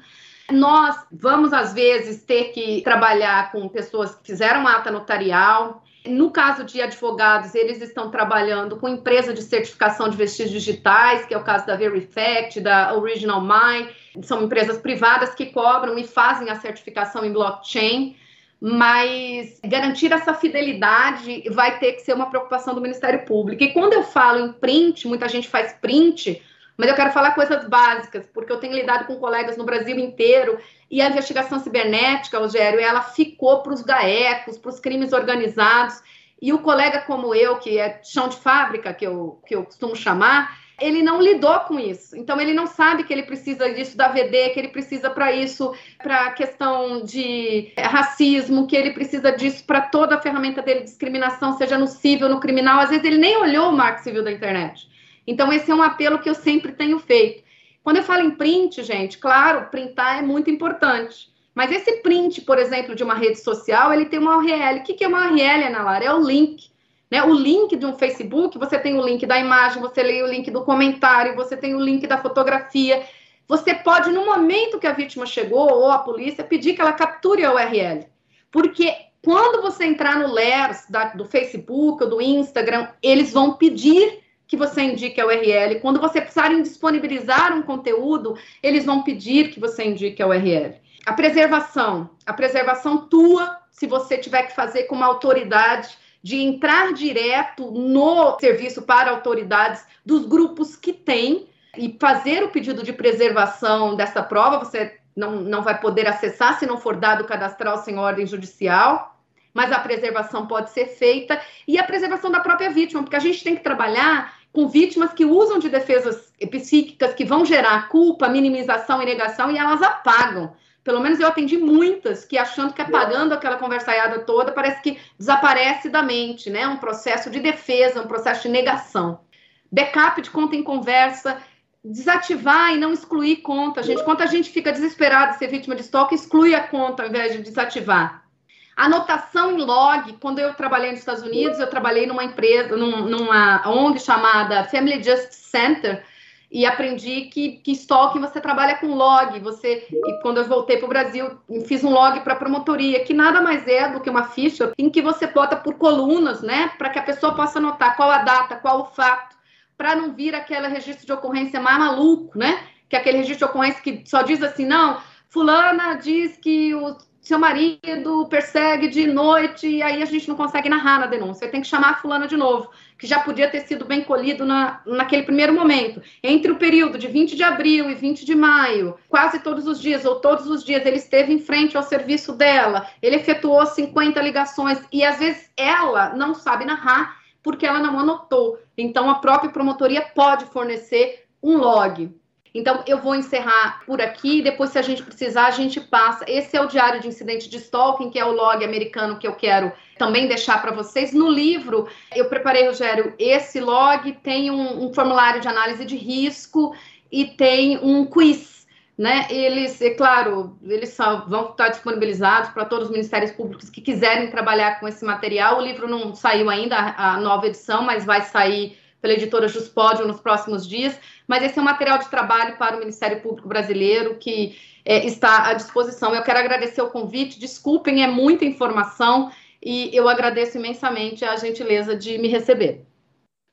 Nós vamos, às vezes, ter que trabalhar com pessoas que fizeram ata notarial. No caso de advogados, eles estão trabalhando com empresa de certificação de vestígios digitais, que é o caso da Verifact, da Original Mine. São empresas privadas que cobram e fazem a certificação em blockchain mas garantir essa fidelidade vai ter que ser uma preocupação do Ministério Público. E quando eu falo em print, muita gente faz print, mas eu quero falar coisas básicas, porque eu tenho lidado com colegas no Brasil inteiro e a investigação cibernética, Rogério, ela ficou para os GAECos, para os crimes organizados. E o colega como eu, que é chão de fábrica, que eu, que eu costumo chamar, ele não lidou com isso. Então, ele não sabe que ele precisa disso da VD, que ele precisa para isso, para a questão de racismo, que ele precisa disso para toda a ferramenta dele de discriminação, seja no civil, no criminal. Às vezes, ele nem olhou o marco civil da internet. Então, esse é um apelo que eu sempre tenho feito. Quando eu falo em print, gente, claro, printar é muito importante. Mas esse print, por exemplo, de uma rede social, ele tem uma URL. O que é uma URL, Ana Lara? É o link. Né? O link de um Facebook, você tem o link da imagem, você lê o link do comentário, você tem o link da fotografia. Você pode, no momento que a vítima chegou, ou a polícia, pedir que ela capture a URL. Porque quando você entrar no LERS da, do Facebook ou do Instagram, eles vão pedir que você indique a URL. Quando você precisarem disponibilizar um conteúdo, eles vão pedir que você indique a URL. A preservação, a preservação tua, se você tiver que fazer com uma autoridade, de entrar direto no serviço para autoridades dos grupos que tem e fazer o pedido de preservação dessa prova, você não, não vai poder acessar se não for dado cadastral sem ordem judicial mas a preservação pode ser feita e a preservação da própria vítima, porque a gente tem que trabalhar com vítimas que usam de defesas psíquicas que vão gerar culpa, minimização e negação e elas apagam. Pelo menos eu atendi muitas que achando que apagando aquela conversaiada toda parece que desaparece da mente, né? Um processo de defesa, um processo de negação. Backup de conta em conversa, desativar e não excluir conta, gente. Quando a gente fica desesperado de ser vítima de estoque, exclui a conta ao invés de desativar. Anotação em log, quando eu trabalhei nos Estados Unidos, eu trabalhei numa empresa, num, numa ONG chamada Family Justice Center, e aprendi que, que stalking você trabalha com log. Você, e quando eu voltei para o Brasil, fiz um log para promotoria, que nada mais é do que uma ficha em que você bota por colunas, né, para que a pessoa possa anotar qual a data, qual o fato, para não vir aquele registro de ocorrência mais maluco, né? Que é aquele registro de ocorrência que só diz assim, não, fulana diz que o seu marido persegue de noite e aí a gente não consegue narrar na denúncia. Tem que chamar a fulana de novo, que já podia ter sido bem colhido na, naquele primeiro momento. Entre o período de 20 de abril e 20 de maio, quase todos os dias ou todos os dias ele esteve em frente ao serviço dela, ele efetuou 50 ligações e às vezes ela não sabe narrar porque ela não anotou. Então a própria promotoria pode fornecer um log. Então, eu vou encerrar por aqui. Depois, se a gente precisar, a gente passa. Esse é o diário de incidente de stalking, que é o log americano que eu quero também deixar para vocês. No livro, eu preparei, Rogério, esse log tem um, um formulário de análise de risco e tem um quiz né, eles, é claro, eles só vão estar disponibilizados para todos os ministérios públicos que quiserem trabalhar com esse material. O livro não saiu ainda, a nova edição, mas vai sair pela editora Juspódio nos próximos dias, mas esse é um material de trabalho para o Ministério Público Brasileiro que é, está à disposição. Eu quero agradecer o convite, desculpem, é muita informação e eu agradeço imensamente a gentileza de me receber.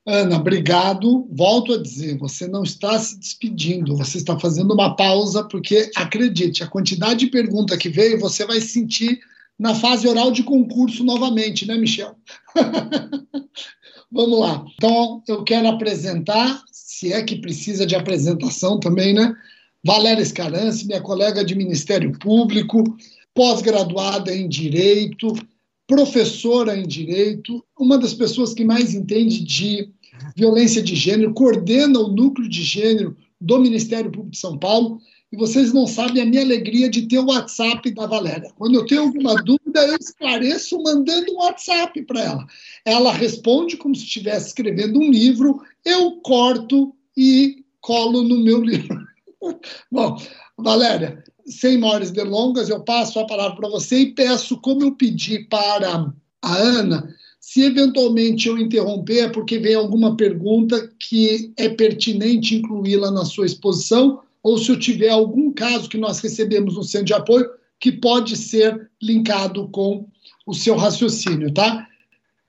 Ana, obrigado. Volto a dizer, você não está se despedindo, você está fazendo uma pausa, porque acredite, a quantidade de pergunta que veio, você vai sentir na fase oral de concurso novamente, né, Michel? Vamos lá. Então, eu quero apresentar, se é que precisa de apresentação também, né? Valéria Escarance, minha colega de Ministério Público, pós-graduada em Direito, professora em Direito, uma das pessoas que mais entende de violência de gênero, coordena o núcleo de gênero do Ministério Público de São Paulo e vocês não sabem a minha alegria de ter o WhatsApp da Valéria. Quando eu tenho alguma dúvida, eu esclareço mandando um WhatsApp para ela. Ela responde como se estivesse escrevendo um livro, eu corto e colo no meu livro. Bom, Valéria, sem maiores delongas, eu passo a palavra para você e peço, como eu pedi para a Ana, se eventualmente eu interromper, é porque vem alguma pergunta que é pertinente incluí-la na sua exposição, ou se eu tiver algum caso que nós recebemos no centro de apoio que pode ser linkado com o seu raciocínio, tá?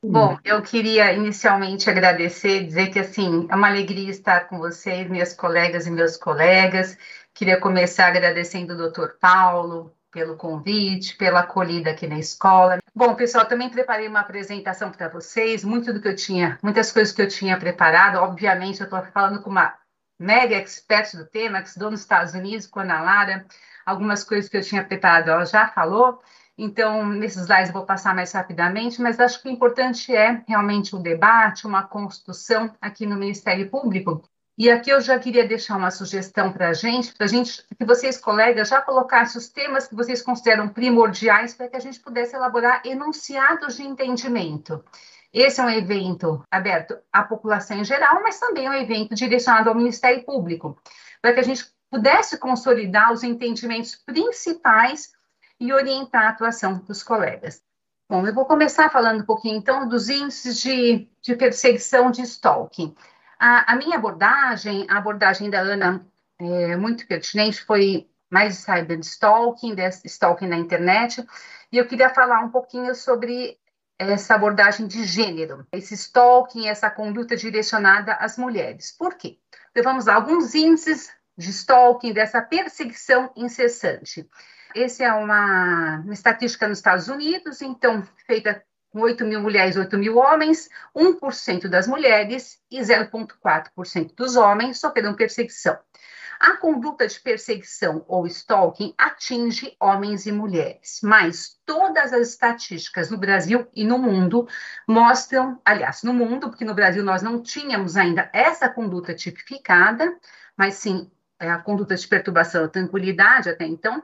Bom, eu queria inicialmente agradecer, dizer que assim é uma alegria estar com vocês, minhas colegas e meus colegas. Queria começar agradecendo o Dr. Paulo pelo convite, pela acolhida aqui na escola. Bom, pessoal, também preparei uma apresentação para vocês, muito do que eu tinha, muitas coisas que eu tinha preparado. Obviamente, eu estou falando com uma mega expert do tema, que estudou nos Estados Unidos, com a Ana Lara. Algumas coisas que eu tinha preparado, ela já falou. Então, nesses slides eu vou passar mais rapidamente, mas acho que o importante é realmente o debate, uma construção aqui no Ministério Público. E aqui eu já queria deixar uma sugestão para a gente, para gente, que vocês, colegas, já colocassem os temas que vocês consideram primordiais para que a gente pudesse elaborar enunciados de entendimento. Esse é um evento aberto à população em geral, mas também é um evento direcionado ao Ministério Público, para que a gente pudesse consolidar os entendimentos principais e orientar a atuação dos colegas. Bom, eu vou começar falando um pouquinho, então, dos índices de, de perseguição de stalking. A, a, minha abordagem, a abordagem da Ana, é muito pertinente, foi mais cyber stalking, stalking na internet, e eu queria falar um pouquinho sobre essa abordagem de gênero, esse stalking, essa conduta direcionada às mulheres. Por quê? Então, alguns índices de stalking, dessa perseguição incessante. Essa é uma, uma estatística nos Estados Unidos, então, feita com 8 mil mulheres, 8 mil homens, 1% das mulheres e 0,4% dos homens sofreram perseguição. A conduta de perseguição ou stalking atinge homens e mulheres, mas todas as estatísticas no Brasil e no mundo mostram, aliás, no mundo, porque no Brasil nós não tínhamos ainda essa conduta tipificada, mas sim é, a conduta de perturbação da tranquilidade até então,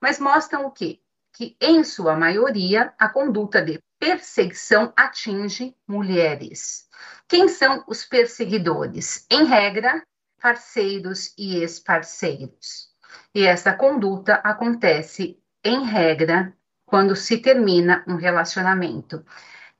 mas mostram o quê? Que, em sua maioria, a conduta de perseguição atinge mulheres. Quem são os perseguidores? Em regra, parceiros e ex-parceiros. E essa conduta acontece, em regra, quando se termina um relacionamento.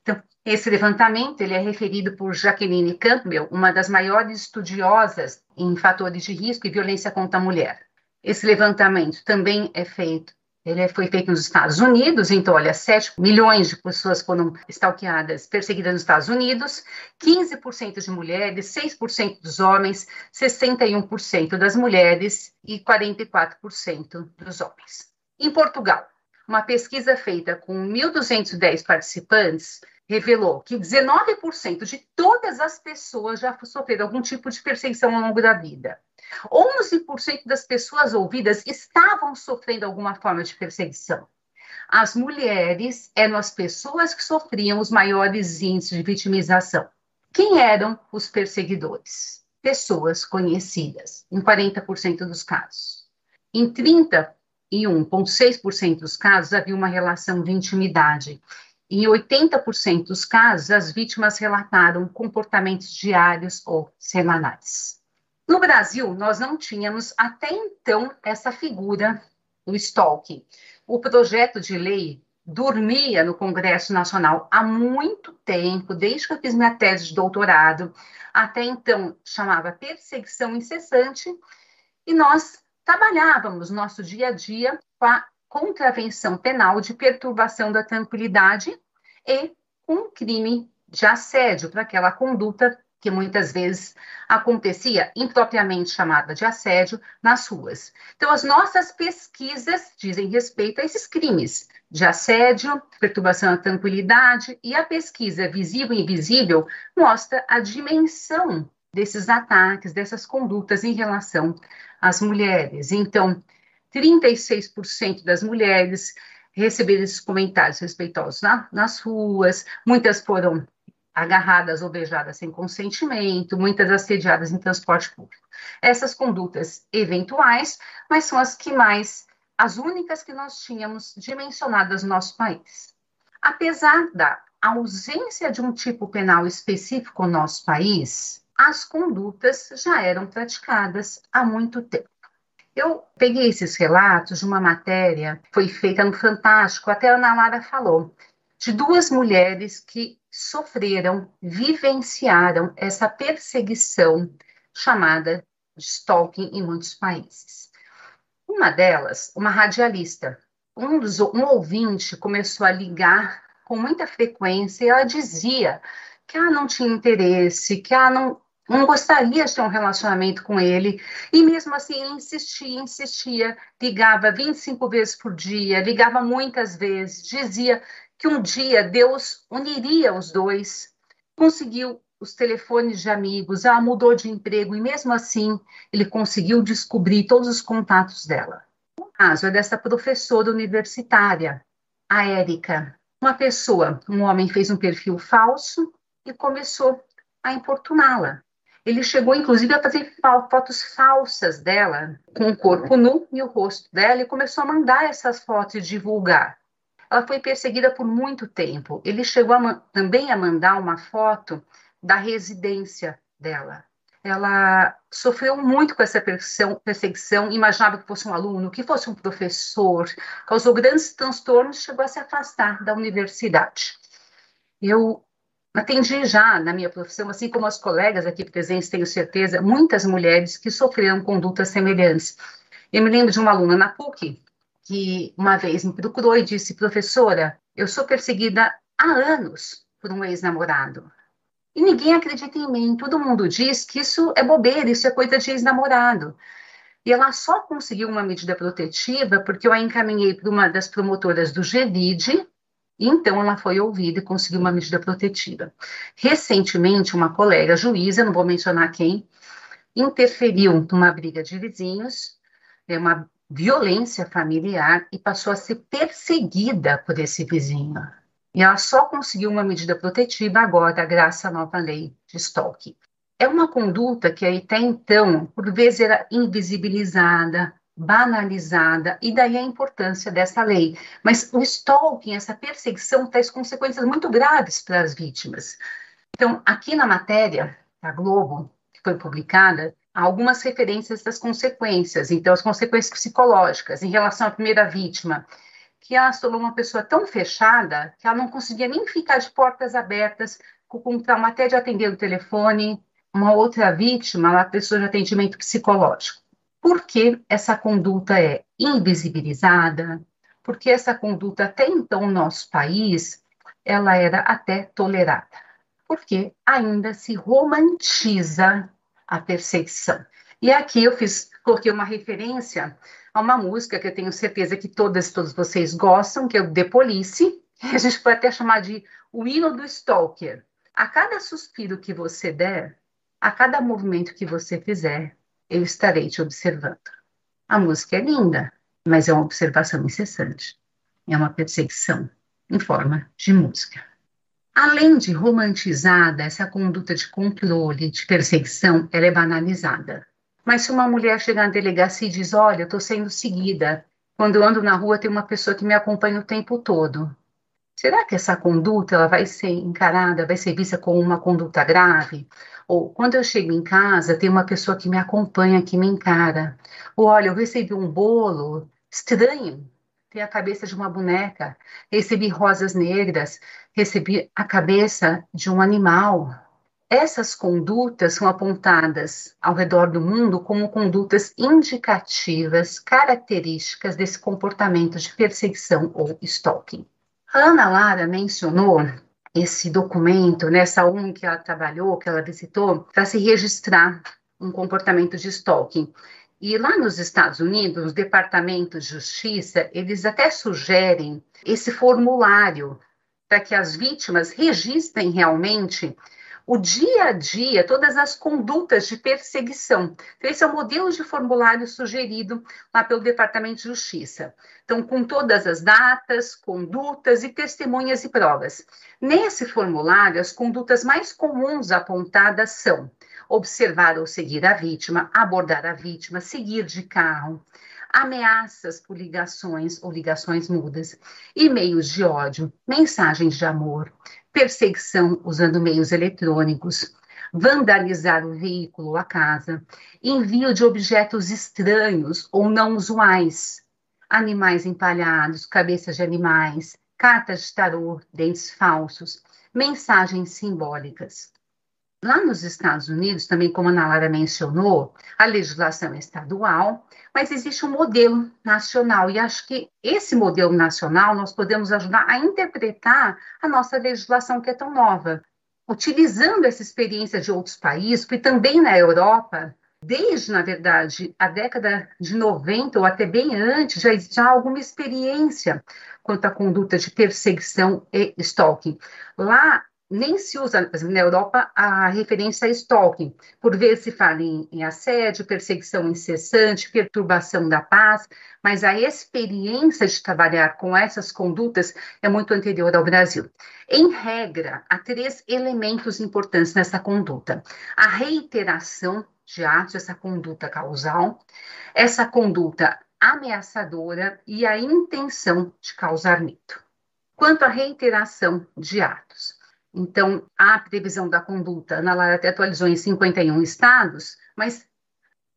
Então, esse levantamento ele é referido por Jacqueline Campbell, uma das maiores estudiosas em fatores de risco e violência contra a mulher. Esse levantamento também é feito ele foi feito nos Estados Unidos, então, olha, 7 milhões de pessoas foram stalkeadas, perseguidas nos Estados Unidos, 15% de mulheres, 6% dos homens, 61% das mulheres e 44% dos homens. Em Portugal, uma pesquisa feita com 1.210 participantes revelou que 19% de todas as pessoas já sofreram algum tipo de perseguição ao longo da vida. 11% das pessoas ouvidas estavam sofrendo alguma forma de perseguição. As mulheres eram as pessoas que sofriam os maiores índices de vitimização. Quem eram os perseguidores? Pessoas conhecidas, em 40% dos casos. Em 31,6% dos casos havia uma relação de intimidade. Em 80% dos casos, as vítimas relataram comportamentos diários ou semanais. No Brasil, nós não tínhamos até então essa figura do stalking. O projeto de lei dormia no Congresso Nacional há muito tempo, desde que eu fiz minha tese de doutorado. Até então, chamava perseguição incessante, e nós trabalhávamos nosso dia a dia com a contravenção penal de perturbação da tranquilidade e um crime de assédio para aquela conduta que muitas vezes acontecia impropriamente chamada de assédio nas ruas. Então, as nossas pesquisas dizem respeito a esses crimes de assédio, perturbação da tranquilidade, e a pesquisa visível e invisível mostra a dimensão desses ataques, dessas condutas em relação às mulheres. Então, 36% das mulheres receberam esses comentários respeitosos na, nas ruas, muitas foram agarradas ou beijadas sem consentimento, muitas assediadas em transporte público. Essas condutas eventuais, mas são as que mais, as únicas que nós tínhamos dimensionadas no nosso país. Apesar da ausência de um tipo penal específico no nosso país, as condutas já eram praticadas há muito tempo. Eu peguei esses relatos de uma matéria, foi feita no Fantástico, até a Ana Lara falou, de duas mulheres que sofreram, vivenciaram essa perseguição chamada de stalking em muitos países. Uma delas, uma radialista, um, dos, um ouvinte começou a ligar com muita frequência e ela dizia que ela não tinha interesse, que ela não, não gostaria de ter um relacionamento com ele, e mesmo assim insistia, insistia, ligava 25 vezes por dia, ligava muitas vezes, dizia que um dia Deus uniria os dois, conseguiu os telefones de amigos, ela mudou de emprego e mesmo assim ele conseguiu descobrir todos os contatos dela. O caso é dessa professora universitária, a Érica. Uma pessoa, um homem fez um perfil falso e começou a importuná-la. Ele chegou, inclusive, a fazer fotos falsas dela, com o corpo nu e o rosto dela, e começou a mandar essas fotos e divulgar. Ela foi perseguida por muito tempo. Ele chegou a também a mandar uma foto da residência dela. Ela sofreu muito com essa perseguição, perseguição, imaginava que fosse um aluno, que fosse um professor, causou grandes transtornos, chegou a se afastar da universidade. Eu atendi já na minha profissão, assim como as colegas aqui presentes, tenho certeza, muitas mulheres que sofreram condutas semelhantes. Eu me lembro de uma aluna na PUC, que uma vez me procurou e disse: professora, eu sou perseguida há anos por um ex-namorado. E ninguém acredita em mim. Todo mundo diz que isso é bobeira, isso é coisa de ex-namorado. E ela só conseguiu uma medida protetiva porque eu a encaminhei para uma das promotoras do GVID, então ela foi ouvida e conseguiu uma medida protetiva. Recentemente, uma colega juíza, não vou mencionar quem, interferiu numa briga de vizinhos, é uma violência familiar e passou a ser perseguida por esse vizinho. E ela só conseguiu uma medida protetiva agora, graças à nova lei de stalking. É uma conduta que até então, por vezes, era invisibilizada, banalizada, e daí a importância dessa lei. Mas o stalking, essa perseguição, traz consequências muito graves para as vítimas. Então, aqui na matéria da Globo, que foi publicada, algumas referências das consequências, então as consequências psicológicas em relação à primeira vítima, que ela se tornou uma pessoa tão fechada que ela não conseguia nem ficar de portas abertas, com trauma até de atender o telefone, uma outra vítima, uma pessoa de atendimento psicológico. Por que essa conduta é invisibilizada? Porque essa conduta, até então, no nosso país, ela era até tolerada. Porque ainda se romantiza a perseguição. E aqui eu fiz, coloquei uma referência a uma música que eu tenho certeza que todas todos vocês gostam, que é o The Police. A gente pode até chamar de o hino do stalker. A cada suspiro que você der, a cada movimento que você fizer, eu estarei te observando. A música é linda, mas é uma observação incessante. É uma perseguição em forma de música. Além de romantizada, essa conduta de controle, de perseguição, ela é banalizada. Mas se uma mulher chega na delegacia e diz: Olha, eu estou sendo seguida, quando eu ando na rua tem uma pessoa que me acompanha o tempo todo. Será que essa conduta ela vai ser encarada, vai ser vista como uma conduta grave? Ou quando eu chego em casa, tem uma pessoa que me acompanha, que me encara. Ou olha, eu recebi um bolo estranho, tem a cabeça de uma boneca, recebi rosas negras, recebi a cabeça de um animal. Essas condutas são apontadas ao redor do mundo como condutas indicativas, características desse comportamento de perseguição ou stalking. A Ana Lara mencionou esse documento, nessa né, ONG que ela trabalhou, que ela visitou, para se registrar um comportamento de stalking. E lá nos Estados Unidos, os departamentos de justiça, eles até sugerem esse formulário para que as vítimas registrem realmente o dia a dia, todas as condutas de perseguição. Então, esse é o modelo de formulário sugerido lá pelo Departamento de Justiça. Então, com todas as datas, condutas e testemunhas e provas. Nesse formulário, as condutas mais comuns apontadas são observar ou seguir a vítima, abordar a vítima, seguir de carro, ameaças por ligações ou ligações mudas, e-mails de ódio, mensagens de amor, perseguição usando meios eletrônicos, vandalizar o veículo ou a casa, envio de objetos estranhos ou não usuais, animais empalhados, cabeças de animais, cartas de tarô, dentes falsos, mensagens simbólicas. Lá nos Estados Unidos, também como a Ana Lara mencionou, a legislação é estadual, mas existe um modelo nacional, e acho que esse modelo nacional nós podemos ajudar a interpretar a nossa legislação que é tão nova. Utilizando essa experiência de outros países, porque também na Europa, desde, na verdade, a década de 90 ou até bem antes, já existia alguma experiência quanto à conduta de perseguição e stalking. Lá nem se usa, na Europa, a referência a stalking. Por vezes se fala em, em, assédio, perseguição incessante, perturbação da paz, mas a experiência de trabalhar com essas condutas é muito anterior ao Brasil. Em regra, há três elementos importantes nessa conduta: a reiteração de atos, essa conduta causal, essa conduta ameaçadora e a intenção de causar medo. Quanto à reiteração de atos, então, a previsão da conduta, na Lara até atualizou em 51 estados, mas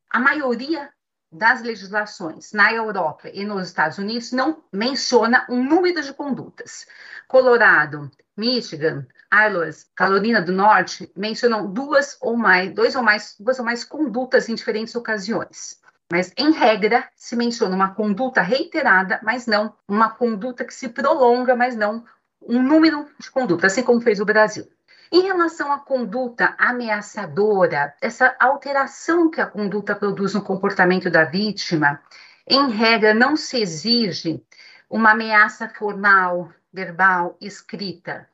a maioria das legislações na Europa e nos Estados Unidos não menciona um número de condutas. Colorado, Michigan, Iowa, Carolina do Norte mencionam duas ou mais, dois ou mais, duas ou mais condutas em diferentes ocasiões. Mas, em regra, se menciona uma conduta reiterada, mas não uma conduta que se prolonga, mas não um número de conduta, assim como fez o Brasil. Em relação à conduta ameaçadora, essa alteração que a conduta produz no comportamento da vítima, em regra, não se exige uma ameaça formal, verbal, escrita,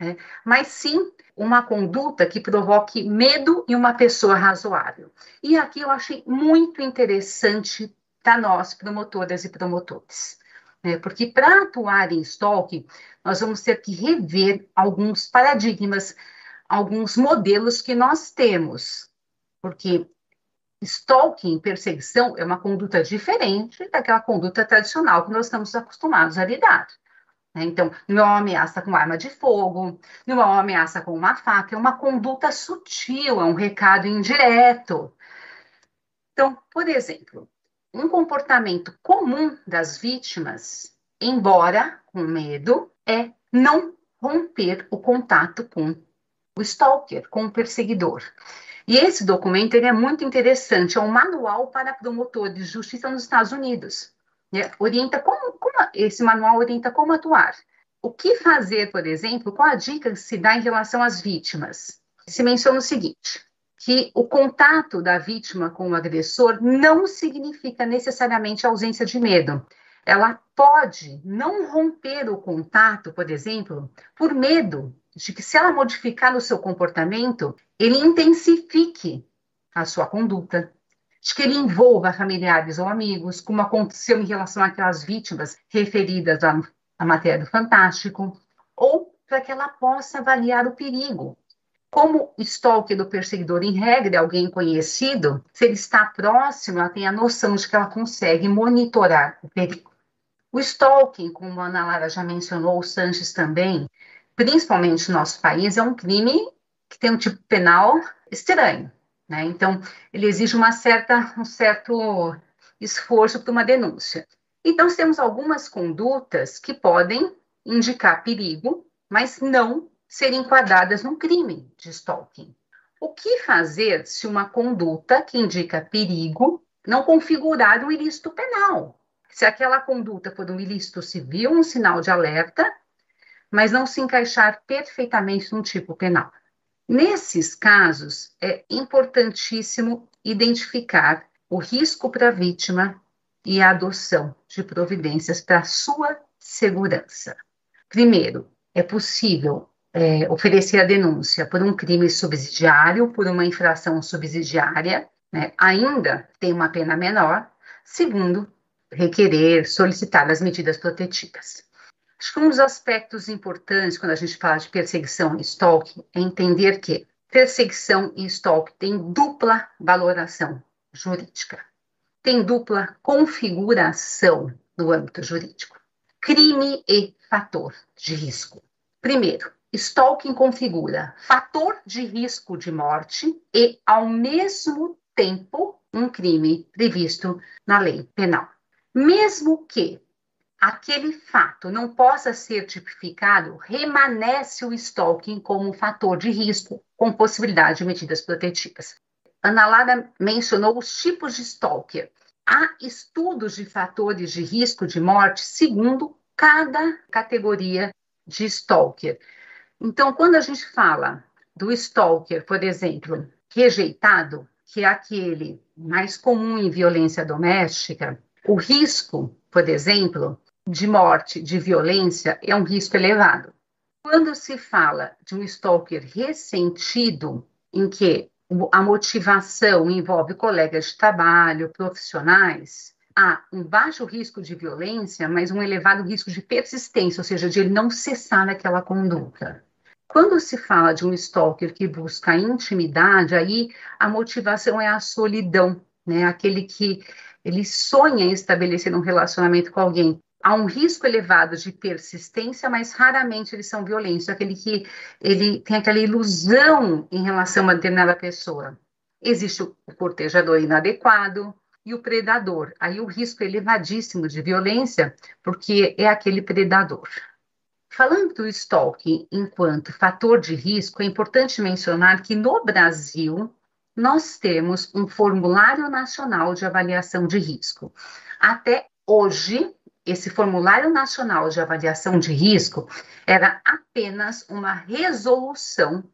né? mas sim uma conduta que provoque medo em uma pessoa razoável. E aqui eu achei muito interessante para nós, promotoras e promotores né? Porque para atuar em stalking, nós vamos ter que rever alguns paradigmas, alguns modelos que nós temos, porque stalking, perseguição, é uma conduta diferente daquela conduta tradicional que nós estamos acostumados a lidar. Né? Então, não é uma ameaça com arma de fogo, não é uma ameaça com uma faca, é uma conduta sutil, é um recado indireto. Então, por exemplo, um comportamento comum das vítimas, embora com medo, é não romper o contato com o stalker, com o perseguidor. E esse documento ele é muito interessante, é um manual para promotores de justiça nos Estados Unidos. Né? Orienta como, como, esse manual orienta como atuar. O que fazer, por exemplo, qual a dica que se dá em relação às vítimas? Se menciona o seguinte: que o contato da vítima com o agressor não significa necessariamente ausência de medo. Ela pode não romper o contato, por exemplo, por medo de que, se ela modificar o seu comportamento, ele intensifique a sua conduta, de que ele envolva familiares ou amigos, como aconteceu em relação àquelas vítimas referidas à matéria do Fantástico, ou para que ela possa avaliar o perigo como o stalker do perseguidor, em regra, é alguém conhecido, se ele está próximo, ela tem a noção de que ela consegue monitorar o perigo. O stalking, como a Ana Lara já mencionou, o Sanches também, principalmente no nosso país, é um crime que tem um tipo penal estranho. Né? Então, ele exige uma certa, um certo esforço para uma denúncia. Então, temos algumas condutas que podem indicar perigo, mas não ser enquadradas num crime de stalking. O que fazer se uma conduta que indica perigo não configurar um ilícito penal? Se aquela conduta for um ilícito civil, um sinal de alerta, mas não se encaixar perfeitamente num tipo penal. Nesses casos, é importantíssimo identificar o risco para a vítima e a adoção de providências para sua segurança. Primeiro, é possível é, oferecer a denúncia por um crime subsidiário, por uma infração subsidiária, né, ainda tem uma pena menor. Segundo, requerer, solicitar as medidas protetivas. Acho que um dos aspectos importantes quando a gente fala de perseguição e stalking é entender que perseguição e stalking têm dupla valoração jurídica, tem dupla configuração no âmbito jurídico. Crime e fator de risco. Primeiro, stalking configura fator de risco de morte e, ao mesmo tempo, um crime previsto na lei penal. Mesmo que aquele fato não possa ser tipificado, remanesce o stalking como fator de risco, com possibilidade de medidas protetivas. Ana Lara mencionou os tipos de stalker. Há estudos de fatores de risco de morte segundo cada categoria de stalker. Então, quando a gente fala do stalker, por exemplo, rejeitado, que é aquele mais comum em violência doméstica, o risco, por exemplo, de morte, de violência, é um risco elevado. Quando se fala de um stalker ressentido, em que a motivação envolve colegas de trabalho, profissionais, há um baixo risco de violência, mas um elevado risco de persistência, ou seja, de ele não cessar naquela conduta. Quando se fala de um stalker que busca intimidade, aí a motivação é a solidão, né? Aquele que ele sonha em estabelecer um relacionamento com alguém. Há um risco elevado de persistência, mas raramente eles são violentos. Aquele que ele tem aquela ilusão em relação a uma determinada pessoa. Existe o cortejador inadequado e o predador. Aí o risco é elevadíssimo de violência, porque é aquele predador. Falando do stalking enquanto fator de risco, é importante mencionar que no Brasil nós temos um formulário nacional de avaliação de risco. Até hoje, esse formulário nacional de avaliação de risco era apenas uma resolução,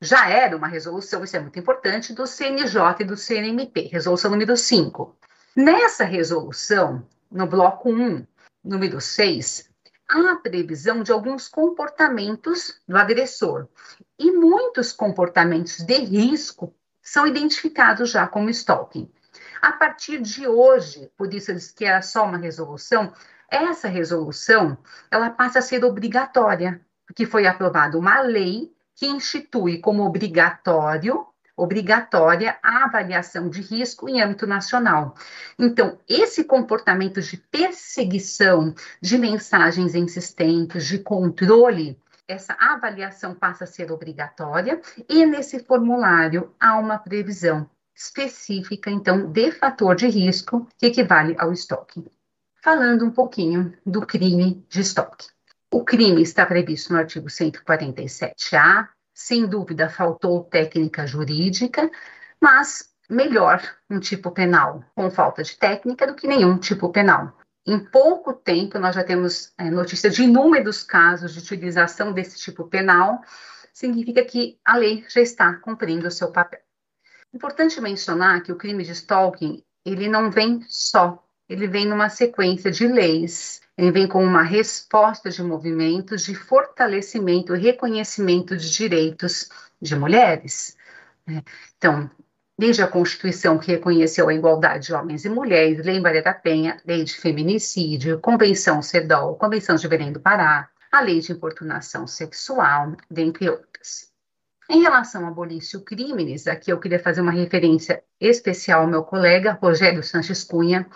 já era uma resolução, isso é muito importante, do CNJ e do CNMP, resolução número 5. Nessa resolução, no bloco 1, número 6, a previsão de alguns comportamentos do agressor. E muitos comportamentos de risco são identificados já como stalking. A partir de hoje, por isso eu disse que era só uma resolução, essa resolução ela passa a ser obrigatória, porque foi aprovada uma lei que institui como obrigatório obrigatória a avaliação de risco em âmbito nacional. Então, esse comportamento de perseguição de mensagens insistentes, de controle, essa avaliação passa a ser obrigatória e nesse formulário há uma previsão específica, então, de fator de risco que equivale ao estoque. Falando um pouquinho do crime de estoque. O crime está previsto no artigo 147-A. Sem dúvida, faltou técnica jurídica, mas melhor um tipo penal com falta de técnica do que nenhum tipo penal. Em pouco tempo, nós já temos é, notícia de inúmeros casos de utilização desse tipo penal, significa que a lei já está cumprindo o seu papel. Importante mencionar que o crime de stalking, ele não vem só, ele vem numa sequência de leis, ele vem com uma resposta de movimentos de fortalecimento e reconhecimento de direitos de mulheres. Né? Então, desde a Constituição que reconheceu a igualdade de homens e mulheres, Lei Maria da Penha, Lei de Feminicídio, Convenção CEDOL, Convenção de Belém do Pará, a Lei de Importunação Sexual, dentre outras. Em relação a abolício crimes, aqui eu queria fazer uma referência especial ao meu colega Rogério Sanches Cunha,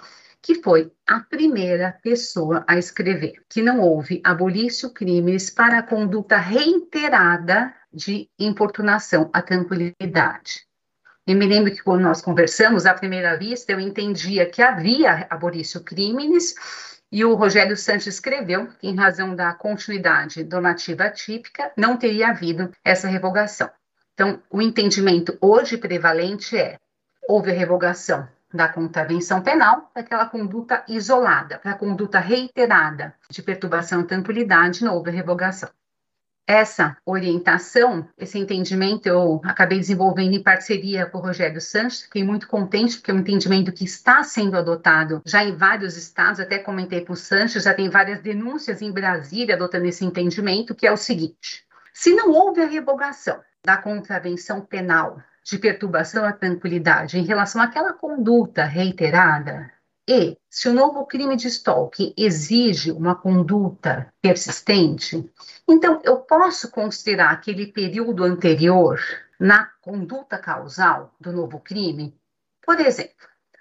que foi a primeira pessoa a escrever que não houve abolício crimes para a conduta reiterada de importunação à tranquilidade. E me lembro que quando nós conversamos, à primeira vista, eu entendia que havia abolício crimes, e o Rogério Santos escreveu que, em razão da continuidade donativa típica, não teria havido essa revogação. Então, o entendimento hoje prevalente é: houve a revogação da contravenção penal para aquela conduta isolada, para a conduta reiterada de perturbação à tranquilidade, não houve revogação. Essa orientação, esse entendimento, eu acabei desenvolvendo em parceria com o Rogério Santos, fiquei muito contente, porque é um entendimento que está sendo adotado já em vários estados, até comentei com o Santos, já tem várias denúncias em Brasília adotando esse entendimento, que é o seguinte: Se não houve a revogação da contravenção penal de perturbação à tranquilidade em relação àquela conduta reiterada, e se o novo crime de stalking exige uma conduta persistente, então eu posso considerar aquele período anterior na conduta causal do novo crime? Por exemplo,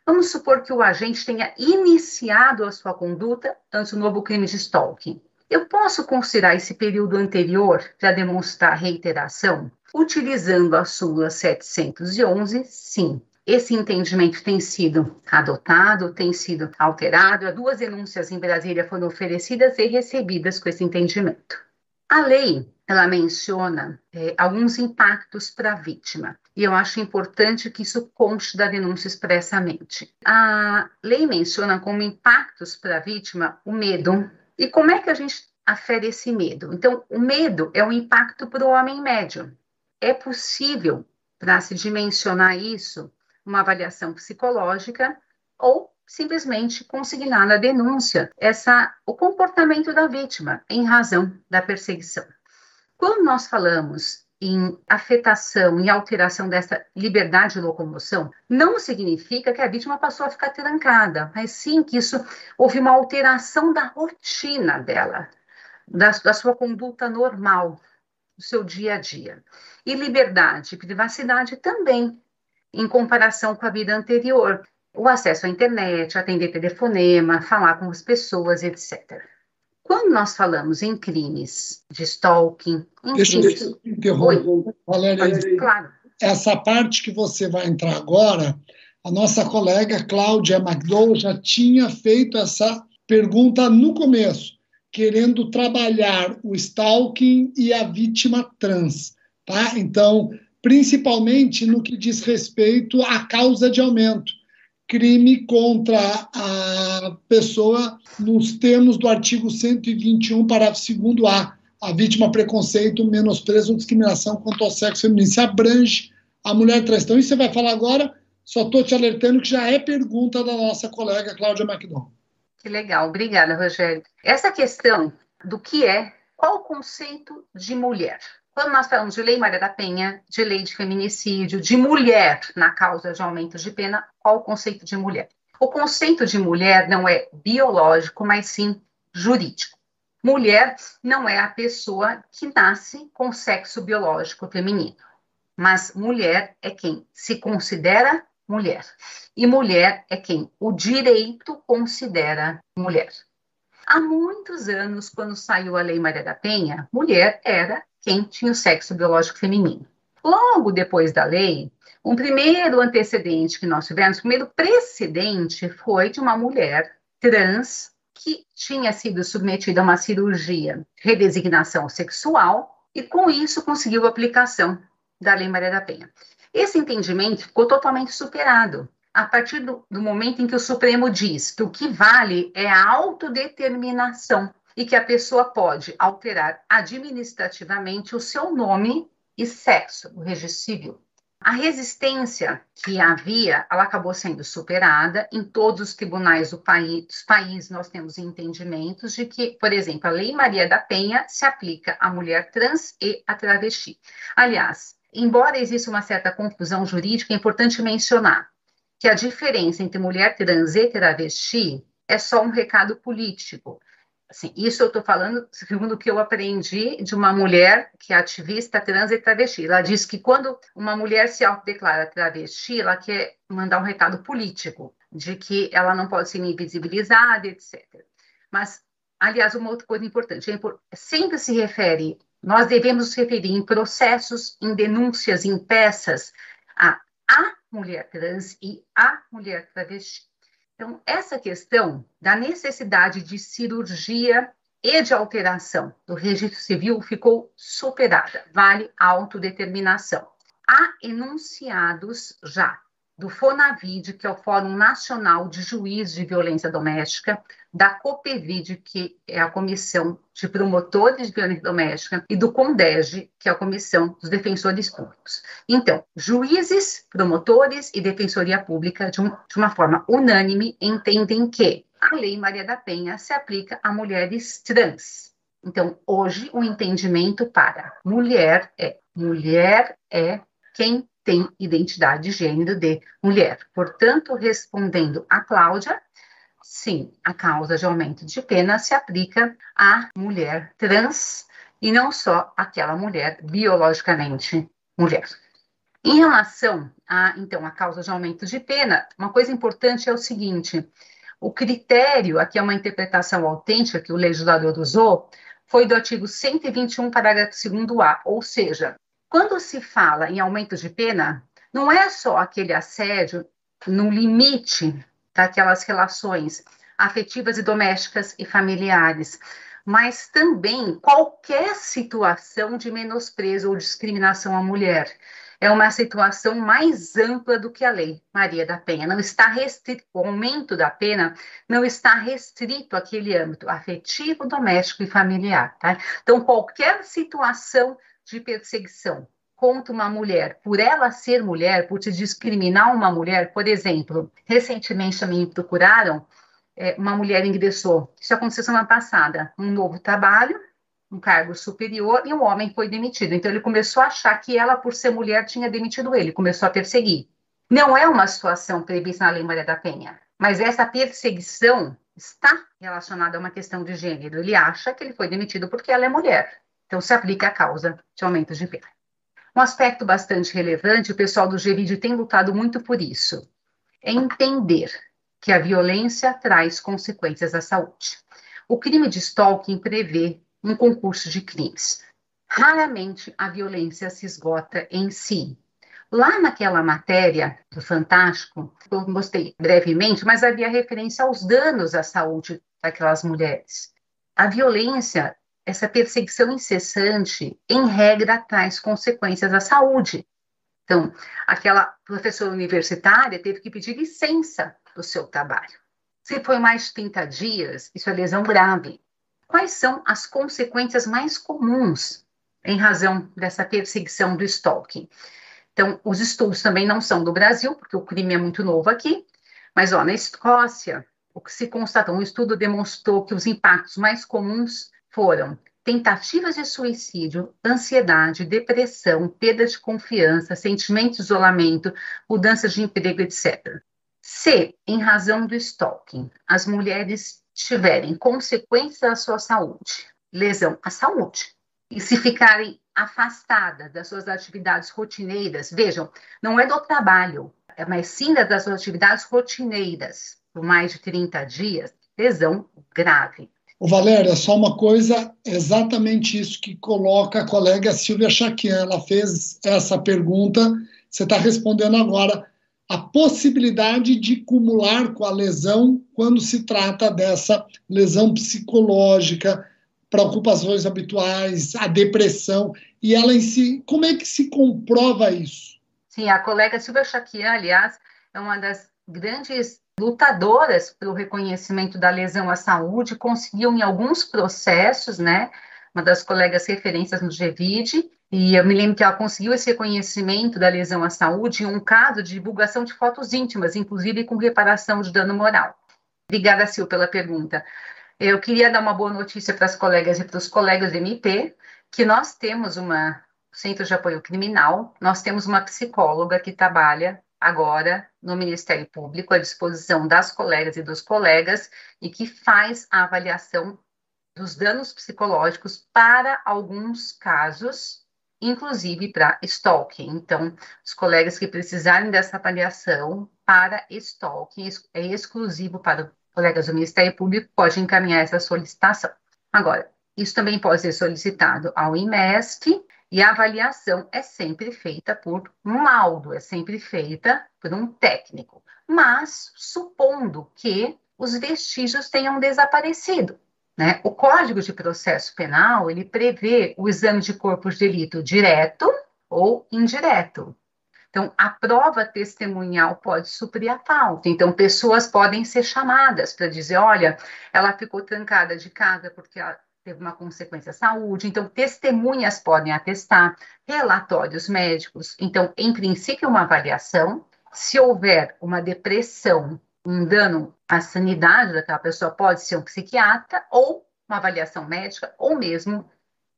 vamos supor que o agente tenha iniciado a sua conduta antes do novo crime de stalking. Eu posso considerar esse período anterior para demonstrar reiteração? Utilizando a súmula 711, sim. Esse entendimento tem sido adotado, tem sido alterado. Duas denúncias em Brasília foram oferecidas e recebidas com esse entendimento. A lei ela menciona é, alguns impactos para a vítima. E eu acho importante que isso conste da denúncia expressamente. A lei menciona como impactos para a vítima o medo. E como é que a gente afere esse medo? Então, o medo é um impacto para o homem médio. É possível, para se dimensionar isso, uma avaliação psicológica ou simplesmente consignar na denúncia essa, o comportamento da vítima em razão da perseguição. Quando nós falamos em afetação e alteração dessa liberdade de locomoção, não significa que a vítima passou a ficar trancada, mas sim que isso houve uma alteração da rotina dela, da, da sua conduta normal, do seu dia a dia. E liberdade e privacidade também em comparação com a vida anterior. O acesso à internet, atender telefonema, falar com as pessoas, etc. Quando nós falamos em crimes de stalking, em Deixa crimes... eu interromper, Valéria. Claro. Essa parte que você vai entrar agora, a nossa colega Cláudia McDowell já tinha feito essa pergunta no começo, querendo trabalhar o stalking e a vítima trans, tá? Então, principalmente no que diz respeito à causa de aumento. Crime contra a pessoa nos termos do artigo 121, parágrafo 2A, a vítima preconceito, menosprezo ou discriminação quanto ao sexo feminino. Se abrange a mulher trans. Então, isso você vai falar agora, só estou te alertando que já é pergunta da nossa colega Cláudia McDonald. Que legal, obrigada, Rogério. Essa questão do que é, qual o conceito de mulher? Quando nós falamos de Lei Maria da Penha, de lei de feminicídio, de mulher na causa de aumento de pena, qual o conceito de mulher? O conceito de mulher não é biológico, mas sim jurídico. Mulher não é a pessoa que nasce com sexo biológico feminino, mas mulher é quem se considera mulher. E mulher é quem o direito considera mulher. Há muitos anos, quando saiu a Lei Maria da Penha, mulher era quem tinha o sexo biológico feminino. Logo depois da lei, um primeiro antecedente que nós tivemos, o primeiro precedente foi de uma mulher trans que tinha sido submetida a uma cirurgia de redesignação sexual e com isso conseguiu a aplicação da Lei Maria da Penha. Esse entendimento ficou totalmente superado a partir do, do momento em que o Supremo diz que o que vale é a autodeterminação e que a pessoa pode alterar administrativamente o seu nome e sexo no registro civil. A resistência que havia, ela acabou sendo superada em todos os tribunais do país, dos países. Nós temos entendimentos de que, por exemplo, a Lei Maria da Penha se aplica à mulher trans e à travesti. Aliás, embora exista uma certa confusão jurídica, é importante mencionar que a diferença entre mulher trans e travesti é só um recado político. Assim, isso eu estou falando segundo o que eu aprendi de uma mulher que é ativista trans e travesti. Ela diz que quando uma mulher se autodeclara travesti, ela quer mandar um recado político de que ela não pode ser invisibilizada, etc. Mas, aliás, uma outra coisa importante, é sempre se refere, nós devemos referir em processos, em denúncias, em peças, a a mulher trans e a mulher travesti. Então, essa questão da necessidade de cirurgia e de alteração do registro civil ficou superada, vale a autodeterminação. Há enunciados já do FONAVID, que é o Fórum Nacional de Juízes de Violência Doméstica, da COPEVID, que é a Comissão de Promotores de Violência Doméstica, e do CONDEG, que é a Comissão dos Defensores Públicos. Então, juízes, promotores e defensoria pública, de, um, de uma forma unânime, entendem que a Lei Maria da Penha se aplica a mulheres trans. Então, hoje, o entendimento para mulher é mulher é quem tem identidade de gênero de mulher. Portanto, respondendo a Cláudia, sim, a causa de aumento de pena se aplica à mulher trans e não só àquela mulher biologicamente mulher. Em relação a, então, a causa de aumento de pena, uma coisa importante é o seguinte: o critério, aqui é uma interpretação autêntica que o legislador usou, foi do artigo 121, parágrafo 2A, ou seja, quando se fala em aumento de pena, não é só aquele assédio no limite daquelas relações afetivas e domésticas e familiares, mas também qualquer situação de menosprezo ou discriminação à mulher. É uma situação mais ampla do que a lei Maria da Penha. Não está restrito, o aumento da pena não está restrito àquele âmbito afetivo, doméstico e familiar. Tá? Então, qualquer situação de perseguição contra uma mulher, por ela ser mulher, por te discriminar uma mulher, por exemplo, recentemente também me procuraram é, uma mulher ingressou, isso aconteceu semana passada, um novo trabalho, um cargo superior, e um homem foi demitido. Então ele começou a achar que ela, por ser mulher, tinha demitido ele, começou a perseguir. Não é uma situação prevista na Lei Maria da Penha, mas essa perseguição está relacionada a uma questão de gênero. Ele acha que ele foi demitido porque ela é mulher. Então se aplica a causa de aumento de pena. Um aspecto bastante relevante, o pessoal do GVID tem lutado muito por isso, é entender que a violência traz consequências à saúde. O crime de stalking prevê um concurso de crimes. Raramente a violência se esgota em si. Lá naquela matéria do Fantástico, eu mostrei brevemente, mas havia referência aos danos à saúde daquelas mulheres. A violência, essa perseguição incessante, em regra, traz consequências à saúde. Então, aquela professora universitária teve que pedir licença do seu trabalho. Se foi mais de 30 dias, isso é lesão grave. Quais são as consequências mais comuns em razão dessa perseguição do stalking? Então, os estudos também não são do Brasil, porque o crime é muito novo aqui, mas ó, na Escócia, o que se constatou, um estudo demonstrou que os impactos mais comuns foram tentativas de suicídio, ansiedade, depressão, perda de confiança, sentimento de isolamento, mudança de emprego, etc. Se, em razão do stalking, as mulheres tiverem consequências à sua saúde, lesão à saúde, e se ficarem afastadas das suas atividades rotineiras, vejam, não é do trabalho, é mas sim das suas atividades rotineiras por mais de 30 dias, lesão grave. O Valéria, só uma coisa, exatamente isso que coloca a colega Silvia Chaquian. Ela fez essa pergunta, você está respondendo agora a possibilidade de cumular com a lesão quando se trata dessa lesão psicológica, preocupações habituais, a depressão, e ela em si, como é que se comprova isso? Sim, a colega Silvia Chaquian, aliás, é uma das grandes lutadoras pelo reconhecimento da lesão à saúde, conseguiu em alguns processos, né, uma das colegas referências no GVID, e eu me lembro que ela conseguiu esse reconhecimento da lesão à saúde em um caso de divulgação de fotos íntimas, inclusive com reparação de dano moral. Obrigada, Sil, pela pergunta. Eu queria dar uma boa notícia para as colegas e para os colegas do MP, que nós temos uma Centro de Apoio Criminal, nós temos uma psicóloga que trabalha agora no Ministério Público à disposição das colegas e dos colegas e que faz a avaliação dos danos psicológicos para alguns casos inclusive para stalking. Então, os colegas que precisarem dessa avaliação para stalking, é exclusivo para colegas do Ministério Público, pode encaminhar essa solicitação. Agora, isso também pode ser solicitado ao IMEST, e a avaliação é sempre feita por um laudo, é sempre feita por um técnico. Mas, supondo que os vestígios tenham desaparecido, né? O Código de Processo Penal ele prevê o exame de corpo de delito direto ou indireto. Então, a prova testemunhal pode suprir a falta. Então, pessoas podem ser chamadas para dizer: olha, ela ficou trancada de casa porque ela teve uma consequência à saúde. Então, testemunhas podem atestar, relatórios médicos. Então, em princípio, uma avaliação. Se houver uma depressão um dano à sanidade daquela pessoa pode ser um psiquiatra ou uma avaliação médica, ou mesmo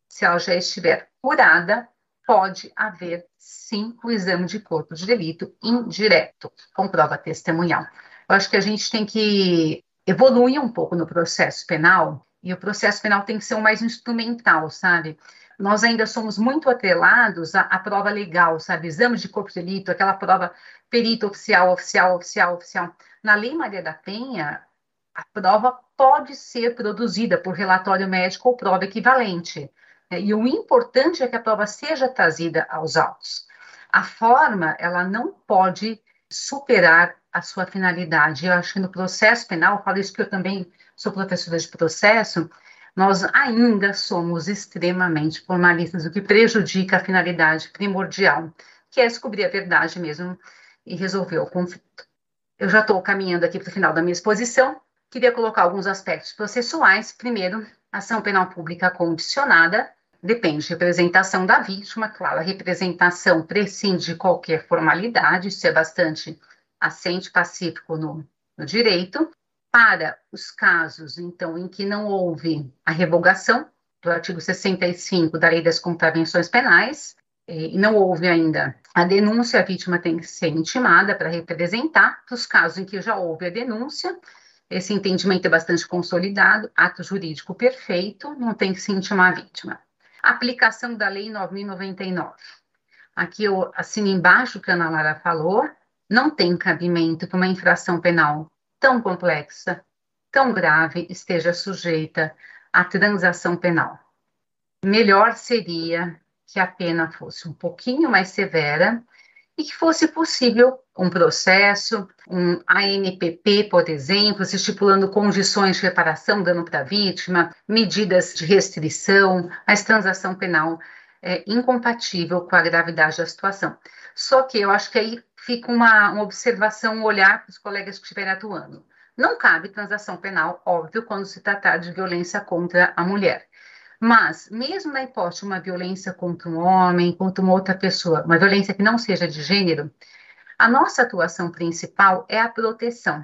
se ela já estiver curada, pode haver sim o exame de corpo de delito indireto, com prova testemunhal. Eu acho que a gente tem que evoluir um pouco no processo penal, e o processo penal tem que ser o mais instrumental, sabe? Nós ainda somos muito atrelados à, à prova legal, sabe? Exame de corpo de delito, aquela prova perito oficial, oficial, oficial, oficial. Na Lei Maria da Penha, a prova pode ser produzida por relatório médico ou prova equivalente. Né? E o importante é que a prova seja trazida aos autos. A forma, ela não pode superar a sua finalidade. Eu acho que no processo penal, falo isso porque eu também sou professora de processo, nós ainda somos extremamente formalistas, o que prejudica a finalidade primordial, que é descobrir a verdade mesmo e resolver o conflito. Eu já estou caminhando aqui para o final da minha exposição, queria colocar alguns aspectos processuais. Primeiro, ação penal pública condicionada, depende de representação da vítima, claro, a representação prescinde de qualquer formalidade, isso é bastante assente pacífico no, no direito. Para os casos, então, em que não houve a revogação do artigo 65 da Lei das Contravenções Penais, eh, e não houve ainda a denúncia, a vítima tem que ser intimada para representar. Para os casos em que já houve a denúncia, esse entendimento é bastante consolidado, ato jurídico perfeito, não tem que se intimar a vítima. Aplicação da Lei 9.099. Aqui eu assino embaixo o que a Ana Lara falou, não tem cabimento que uma infração penal tão complexa, tão grave, esteja sujeita à transação penal. Melhor seria que a pena fosse um pouquinho mais severa e que fosse possível um processo, um ANPP, por exemplo, estipulando condições de reparação, dano para a vítima, medidas de restrição, mas transação penal é incompatível com a gravidade da situação. Só que eu acho que aí fica uma, uma observação, um olhar para os colegas que estiverem atuando. Não cabe transação penal, óbvio, quando se tratar de violência contra a mulher. Mas, mesmo na hipótese de uma violência contra um homem, contra uma outra pessoa, uma violência que não seja de gênero, a nossa atuação principal é a proteção.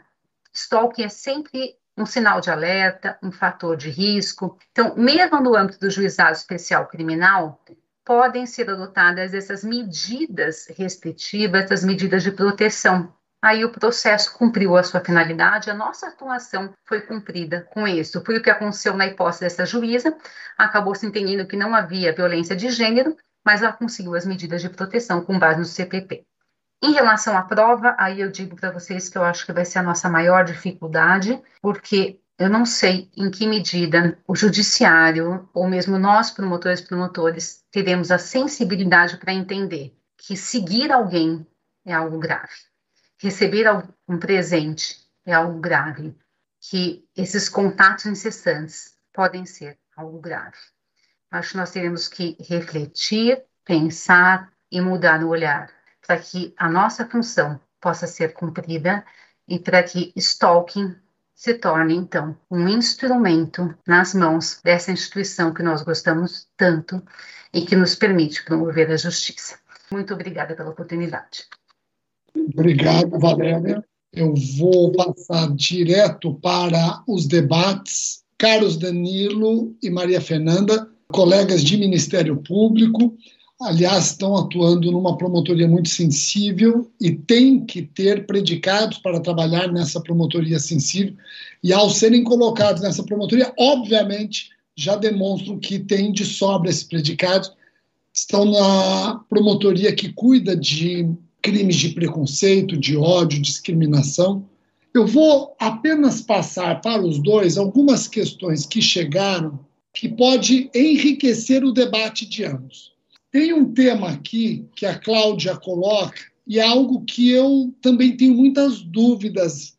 Stalking é sempre um sinal de alerta, um fator de risco. Então, mesmo no âmbito do juizado especial criminal, podem ser adotadas essas medidas restritivas, essas medidas de proteção. Aí o processo cumpriu a sua finalidade, a nossa atuação foi cumprida com isso. Foi o que aconteceu na hipótese dessa juíza, acabou se entendendo que não havia violência de gênero, mas ela conseguiu as medidas de proteção com base no CPP. Em relação à prova, aí eu digo para vocês que eu acho que vai ser a nossa maior dificuldade, porque eu não sei em que medida o judiciário, ou mesmo nós, promotores e promotores, teremos a sensibilidade para entender que seguir alguém é algo grave, receber um presente é algo grave, que esses contatos incessantes podem ser algo grave. Acho que nós teremos que refletir, pensar e mudar o olhar para que a nossa função possa ser cumprida e para que stalking se torne, então, um instrumento nas mãos dessa instituição que nós gostamos tanto e que nos permite promover a justiça. Muito obrigada pela oportunidade. Obrigado, Valéria. Eu vou passar direto para os debates. Carlos Danilo e Maria Fernanda, colegas de Ministério Público, aliás, estão atuando numa promotoria muito sensível e tem que ter predicados para trabalhar nessa promotoria sensível. E ao serem colocados nessa promotoria, obviamente, já demonstram que tem de sobra esses predicados. Estão na promotoria que cuida de crimes de preconceito, de ódio, discriminação. Eu vou apenas passar para os dois algumas questões que chegaram que pode enriquecer o debate de ambos. Tem um tema aqui que a Cláudia coloca, e é algo que eu também tenho muitas dúvidas,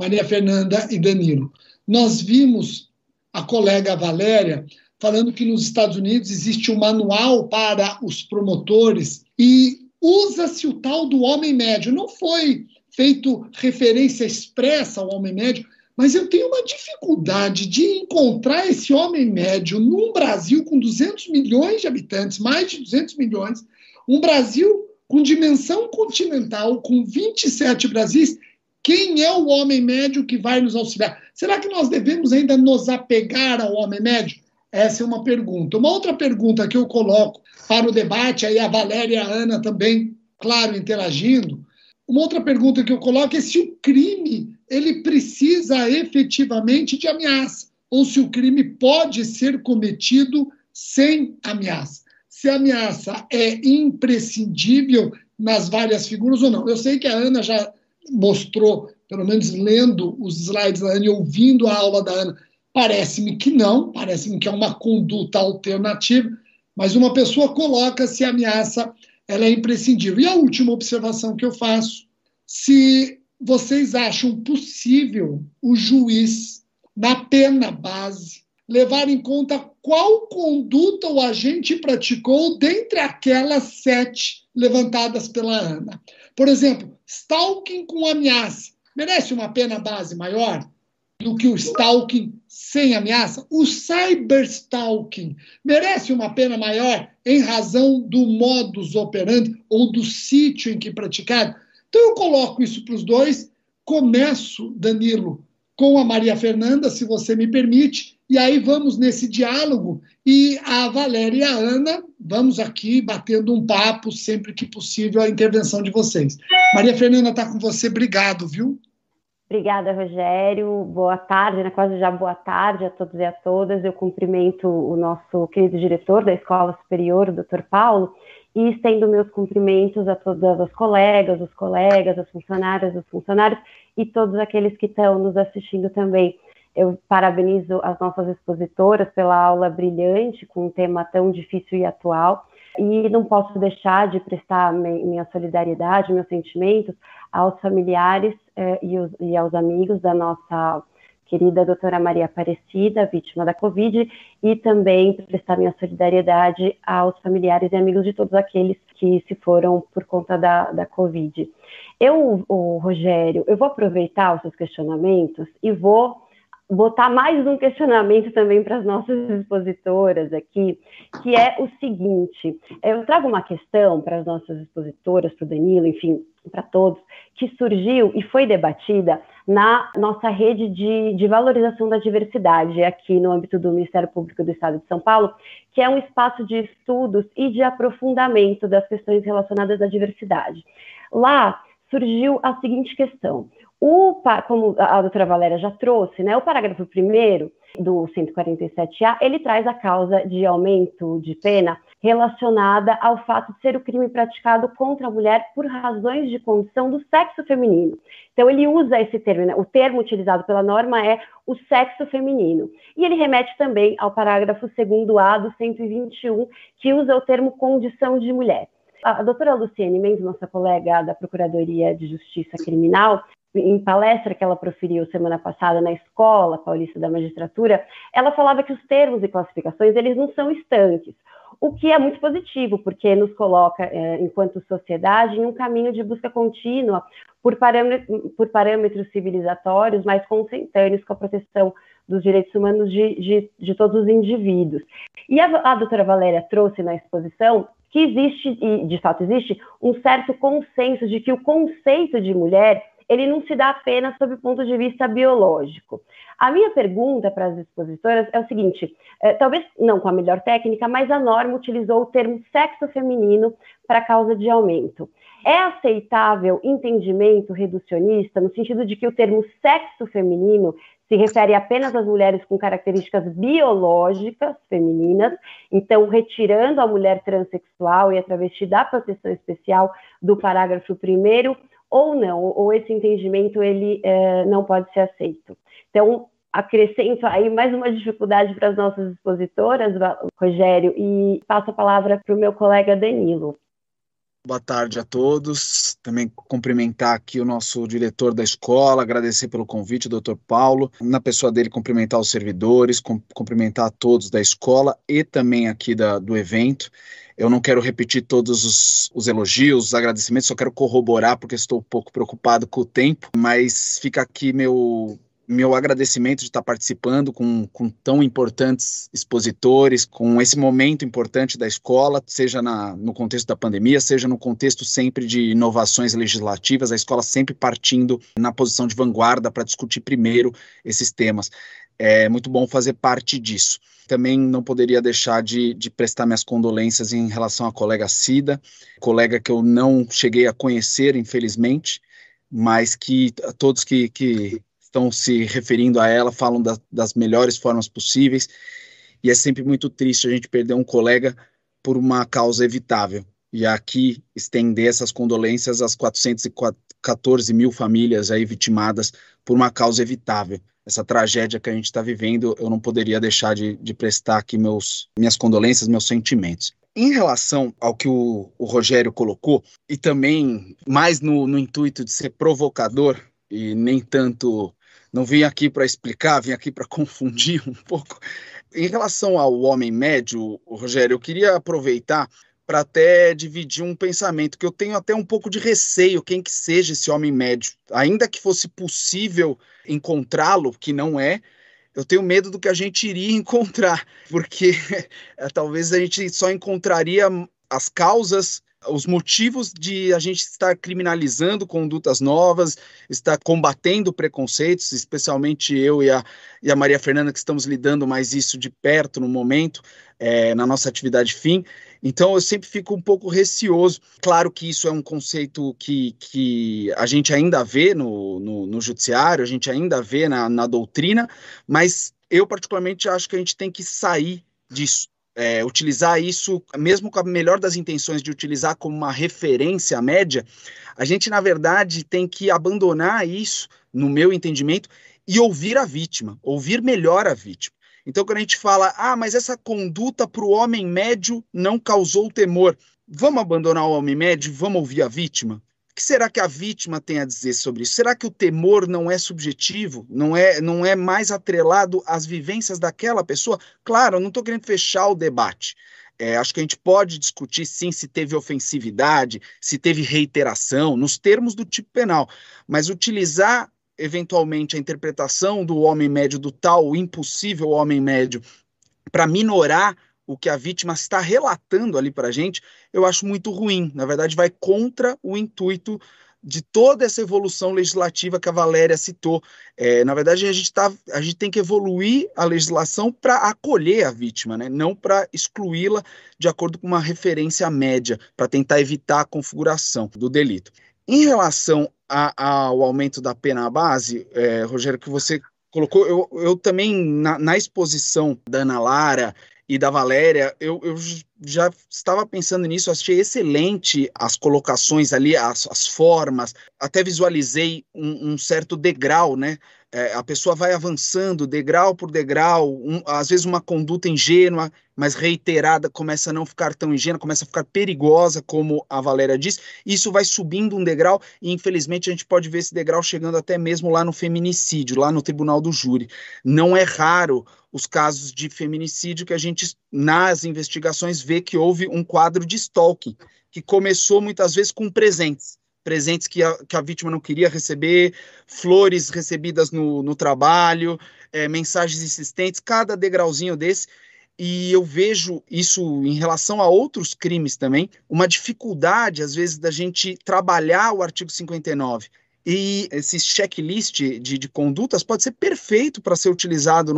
Maria Fernanda e Danilo. Nós vimos a colega Valéria falando que nos Estados Unidos existe um manual para os promotores e usa-se o tal do homem médio. Não foi feito referência expressa ao homem médio, mas eu tenho uma dificuldade de encontrar esse homem médio num Brasil com 200 milhões de habitantes, mais de 200 milhões, um Brasil com dimensão continental, com 27 Brasis, Quem é o homem médio que vai nos auxiliar? Será que nós devemos ainda nos apegar ao homem médio? Essa é uma pergunta. Uma outra pergunta que eu coloco para o debate, aí a Valéria e a Ana também, claro, interagindo. Uma outra pergunta que eu coloco é se o crime ele precisa efetivamente de ameaça, ou se o crime pode ser cometido sem ameaça. Se a ameaça é imprescindível nas várias figuras ou não. Eu sei que a Ana já mostrou, pelo menos lendo os slides da Ana e ouvindo a aula da Ana, parece-me que não, parece-me que é uma conduta alternativa, mas uma pessoa coloca se a ameaça ela é imprescindível. E a última observação que eu faço, se vocês acham possível o juiz, na pena base, levar em conta qual conduta o agente praticou dentre aquelas sete levantadas pela Ana. Por exemplo, stalking com ameaça merece uma pena base maior do que o stalking sem ameaça? O cyberstalking merece uma pena maior em razão do modus operandi ou do sítio em que praticado? Então eu coloco isso para os dois. Começo, Danilo, com a Maria Fernanda, se você me permite, e aí vamos nesse diálogo e a Valéria e a Ana, vamos aqui batendo um papo sempre que possível a intervenção de vocês. Maria Fernanda está com você, obrigado, viu? Obrigada, Rogério. Boa tarde, né? quase já boa tarde a todos e a todas. Eu cumprimento o nosso querido diretor da Escola Superior, o Dr. Paulo, e estendo meus cumprimentos a todas as colegas, os colegas, as funcionárias, os funcionários e todos aqueles que estão nos assistindo também. Eu parabenizo as nossas expositoras pela aula brilhante, com um tema tão difícil e atual. E não posso deixar de prestar minha solidariedade, meus sentimentos aos familiares eh, e, os, e aos amigos da nossa querida doutora Maria Aparecida, vítima da Covid, e também prestar minha solidariedade aos familiares e amigos de todos aqueles que se foram por conta da, da Covid. Eu, Rogério, eu vou aproveitar os seus questionamentos e vou botar mais um questionamento também para as nossas expositoras aqui, que é o seguinte: eu trago uma questão para as nossas expositoras, para o Danilo, enfim, para todos, que surgiu e foi debatida na nossa rede de, de valorização da diversidade, aqui no âmbito do Ministério Público do Estado de São Paulo, que é um espaço de estudos e de aprofundamento das questões relacionadas à diversidade. Lá surgiu a seguinte questão: o, como a doutora Valéria já trouxe, né, o parágrafo primeiro do 147A, ele traz a causa de aumento de pena relacionada ao fato de ser o crime praticado contra a mulher por razões de condição do sexo feminino. Então, ele usa esse termo, né? o termo utilizado pela norma é o sexo feminino. E ele remete também ao parágrafo 2A do 121, que usa o termo condição de mulher. A doutora Luciene Mendes, nossa colega da Procuradoria de Justiça Criminal, em palestra que ela proferiu semana passada na Escola Paulista da Magistratura, ela falava que os termos e classificações eles não são estanques, o que é muito positivo, porque nos coloca, é, enquanto sociedade, em um caminho de busca contínua por parâmetros, por parâmetros civilizatórios mais consentâneos com a proteção dos direitos humanos de, de, de todos os indivíduos. E a, a doutora Valéria trouxe na exposição que existe, e de fato existe, um certo consenso de que o conceito de mulher ele não se dá apenas sob o ponto de vista biológico. A minha pergunta para as expositoras é o seguinte: é, talvez não com a melhor técnica, mas a norma utilizou o termo sexo feminino para causa de aumento. É aceitável entendimento reducionista no sentido de que o termo sexo feminino se refere apenas às mulheres com características biológicas femininas, então retirando a mulher transexual e a travesti da proteção especial do parágrafo 1 ou não, ou esse entendimento ele é, não pode ser aceito. Então, acrescento aí mais uma dificuldade para as nossas expositoras, Rogério, e passo a palavra para o meu colega Danilo. Boa tarde a todos. Também cumprimentar aqui o nosso diretor da escola, agradecer pelo convite, doutor Paulo. Na pessoa dele, cumprimentar os servidores, cumprimentar a todos da escola e também aqui da, do evento. Eu não quero repetir todos os, os, elogios, os agradecimentos, só quero corroborar porque estou um pouco preocupado com o tempo, mas fica aqui meu meu agradecimento de estar participando com, com tão importantes expositores, com esse momento importante da escola, seja na, no contexto da pandemia, seja no contexto sempre de inovações legislativas, a escola sempre partindo na posição de vanguarda para discutir primeiro esses temas. É muito bom fazer parte disso. Também não poderia deixar de, de prestar minhas condolências em relação à colega Cida, colega que eu não cheguei a conhecer, infelizmente, mas que todos que, que estão se referindo a ela, falam da, das melhores formas possíveis, e é sempre muito triste a gente perder um colega por uma causa evitável. E aqui estender essas condolências às 414 mil famílias aí vitimadas por uma causa evitável. Essa tragédia que a gente está vivendo, eu não poderia deixar de, de prestar aqui meus, minhas condolências, meus sentimentos. Em relação ao que o, o Rogério colocou, e também mais no, no intuito de ser provocador e nem tanto não vim aqui para explicar, vim aqui para confundir um pouco. Em relação ao homem médio, Rogério, eu queria aproveitar para até dividir um pensamento que eu tenho até um pouco de receio quem que seja esse homem médio, ainda que fosse possível encontrá-lo, que não é, eu tenho medo do que a gente iria encontrar, porque talvez a gente só encontraria as causas os motivos de a gente estar criminalizando condutas novas, estar combatendo preconceitos, especialmente eu e a, e a Maria Fernanda, que estamos lidando mais isso de perto no momento, é, na nossa atividade fim. Então, eu sempre fico um pouco receoso. Claro que isso é um conceito que, que a gente ainda vê no, no, no judiciário, a gente ainda vê na, na doutrina, mas eu, particularmente, acho que a gente tem que sair disso é, utilizar isso, mesmo com a melhor das intenções de utilizar como uma referência média, a gente, na verdade, tem que abandonar isso, no meu entendimento, e ouvir a vítima, ouvir melhor a vítima. Então, quando a gente fala, ah, mas essa conduta para o homem médio não causou temor, vamos abandonar o homem médio, vamos ouvir a vítima? Que será que a vítima tem a dizer sobre isso? Será que o temor não é subjetivo? Não é, não é mais atrelado às vivências daquela pessoa? Claro, eu não estou querendo fechar o debate. É, acho que a gente pode discutir sim se teve ofensividade, se teve reiteração, nos termos do tipo penal, mas utilizar eventualmente a interpretação do homem médio, do tal impossível homem médio, para minorar o que a vítima está relatando ali para a gente, eu acho muito ruim. Na verdade, vai contra o intuito de toda essa evolução legislativa que a Valéria citou. É, na verdade, a gente, tá, a gente tem que evoluir a legislação para acolher a vítima, né? não para excluí-la de acordo com uma referência média, para tentar evitar a configuração do delito. Em relação a, ao aumento da pena base, é, Rogério, que você colocou, eu, eu também, na, na exposição da Ana Lara e da Valéria, eu, eu já estava pensando nisso, achei excelente as colocações ali, as, as formas, até visualizei um, um certo degrau, né? É, a pessoa vai avançando degrau por degrau, um, às vezes uma conduta ingênua, mas reiterada, começa a não ficar tão ingênua, começa a ficar perigosa, como a Valéria disse. Isso vai subindo um degrau e, infelizmente, a gente pode ver esse degrau chegando até mesmo lá no feminicídio, lá no tribunal do júri. Não é raro os casos de feminicídio que a gente, nas investigações, vê que houve um quadro de stalking, que começou muitas vezes com presentes. Presentes que a, que a vítima não queria receber, flores recebidas no, no trabalho, é, mensagens insistentes, cada degrauzinho desse. E eu vejo isso em relação a outros crimes também, uma dificuldade, às vezes, da gente trabalhar o artigo 59 e esse checklist de, de condutas pode ser perfeito para ser utilizado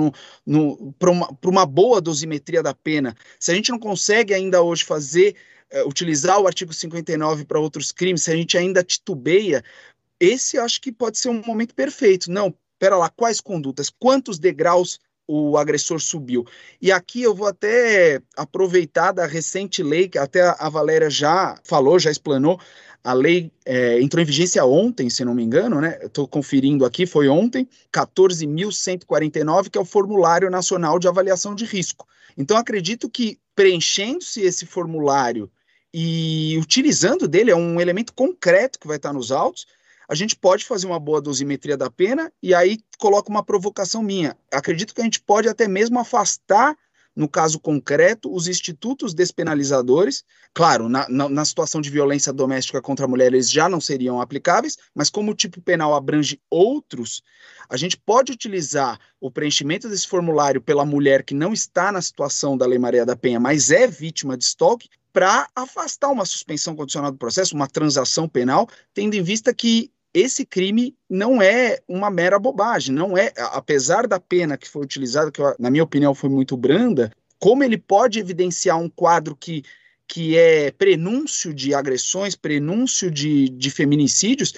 para uma, uma, boa dosimetria da pena. Se a gente não consegue ainda hoje fazer, uh, utilizar o artigo 59 para outros crimes, se a gente ainda titubeia, esse acho que pode ser um momento perfeito. Não, pera lá, quais condutas? Quantos degraus o agressor subiu. E aqui eu vou até aproveitar da recente lei, que até a Valéria já falou, já explanou, a lei é, entrou em vigência ontem, se não me engano, né? Estou conferindo aqui, foi ontem, 14.149, que é o Formulário Nacional de Avaliação de Risco. Então, acredito que preenchendo-se esse formulário e utilizando dele, é um elemento concreto que vai estar nos autos, a gente pode fazer uma boa dosimetria da pena e aí coloca uma provocação minha. Acredito que a gente pode até mesmo afastar no caso concreto, os institutos despenalizadores, claro, na, na, na, situação de violência doméstica contra a mulher, eles já não seriam aplicáveis, mas como o tipo penal abrange outros, a gente pode utilizar o preenchimento desse formulário pela mulher que não está na situação da Lei Maria da Penha, mas é vítima de estoque, para afastar uma suspensão condicional do processo, uma transação penal, tendo em vista que esse crime não é uma mera bobagem, não é, apesar da pena que foi utilizada, que na minha opinião foi muito branda, como ele pode evidenciar um quadro que, que é prenúncio de agressões, prenúncio de, de feminicídios,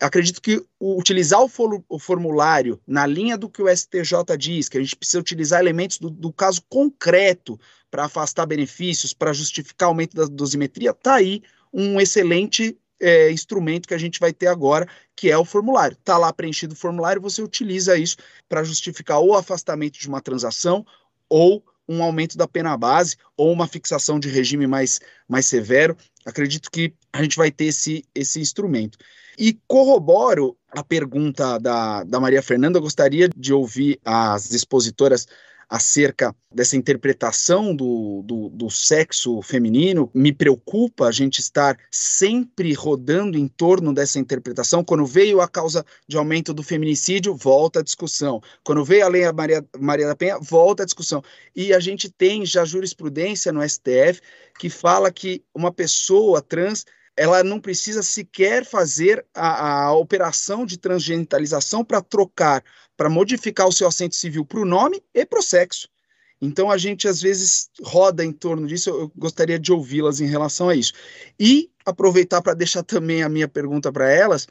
acredito que utilizar o, for, o, formulário na linha do que o STJ diz, que a gente precisa utilizar elementos do, do caso concreto para afastar benefícios, para justificar aumento da dosimetria, está aí um excelente é, instrumento que a gente vai ter agora, que é o formulário. Está lá preenchido o formulário, você utiliza isso para justificar o afastamento de uma transação ou um aumento da pena base ou uma fixação de regime mais, mais severo. Acredito que a gente vai ter esse, esse instrumento. E corroboro a pergunta da, da Maria Fernanda, gostaria de ouvir as expositoras acerca dessa interpretação do, do, do, sexo feminino. Me preocupa a gente estar sempre rodando em torno dessa interpretação. Quando veio a causa de aumento do feminicídio, volta a discussão. Quando veio a lei Maria, Maria da Penha, volta a discussão. E a gente tem já jurisprudência no STF que fala que uma pessoa trans ela não precisa sequer fazer a, a operação de transgenitalização para trocar, para modificar o seu assento civil para o nome e para o sexo. Então a gente às vezes roda em torno disso, eu gostaria de ouvi-las em relação a isso. E aproveitar para deixar também a minha pergunta para elas,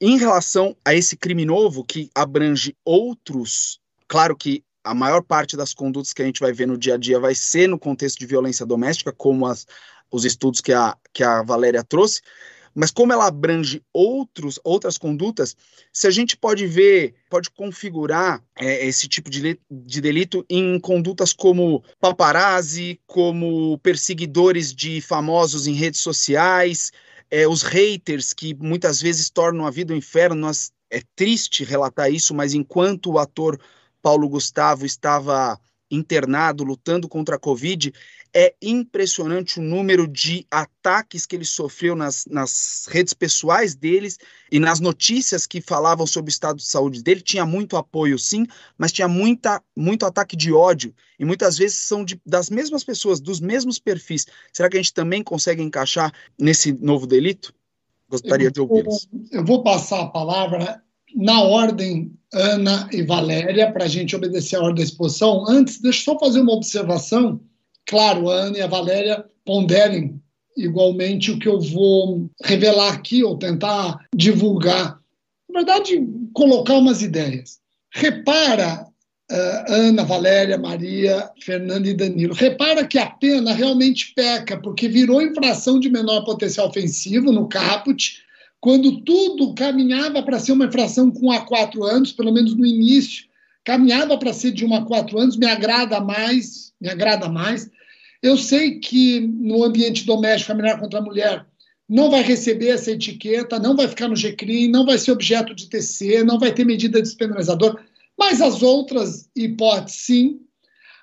em relação a esse crime novo que abrange outros, claro que a maior parte das condutas que a gente vai ver no dia a dia vai ser no contexto de violência doméstica, como as, os estudos que a, que a Valéria trouxe, mas como ela abrange outros, outras condutas, se a gente pode ver, pode configurar é, esse tipo de, de delito em condutas como paparazzi, como perseguidores de famosos em redes sociais, é, os haters que muitas vezes tornam a vida um inferno. Nós, é triste relatar isso, mas enquanto o ator Paulo Gustavo estava internado, lutando contra a Covid, é impressionante o número de ataques que ele sofreu nas, nas redes pessoais deles e nas notícias que falavam sobre o estado de saúde dele. Tinha muito apoio, sim, mas tinha muita, muito ataque de ódio. E muitas vezes são de, das mesmas pessoas, dos mesmos perfis. Será que a gente também consegue encaixar nesse novo delito? Gostaria eu, de ouvi-los. Eu vou passar a palavra na ordem Ana e Valéria, para a gente obedecer a ordem da exposição. Antes, deixa eu só fazer uma observação. Claro, a Ana e a Valéria ponderem igualmente o que eu vou revelar aqui ou tentar divulgar. Na verdade, colocar umas ideias. Repara, uh, Ana, Valéria, Maria, Fernanda e Danilo, repara que a pena realmente peca, porque virou infração de menor potencial ofensivo no caput, quando tudo caminhava para ser uma infração com a quatro anos, pelo menos no início, caminhava para ser de uma a quatro anos, me agrada mais, me agrada mais. Eu sei que no ambiente doméstico, a mulher contra a mulher não vai receber essa etiqueta, não vai ficar no GCRIM, não vai ser objeto de TC, não vai ter medida despenalizadora, mas as outras hipóteses sim.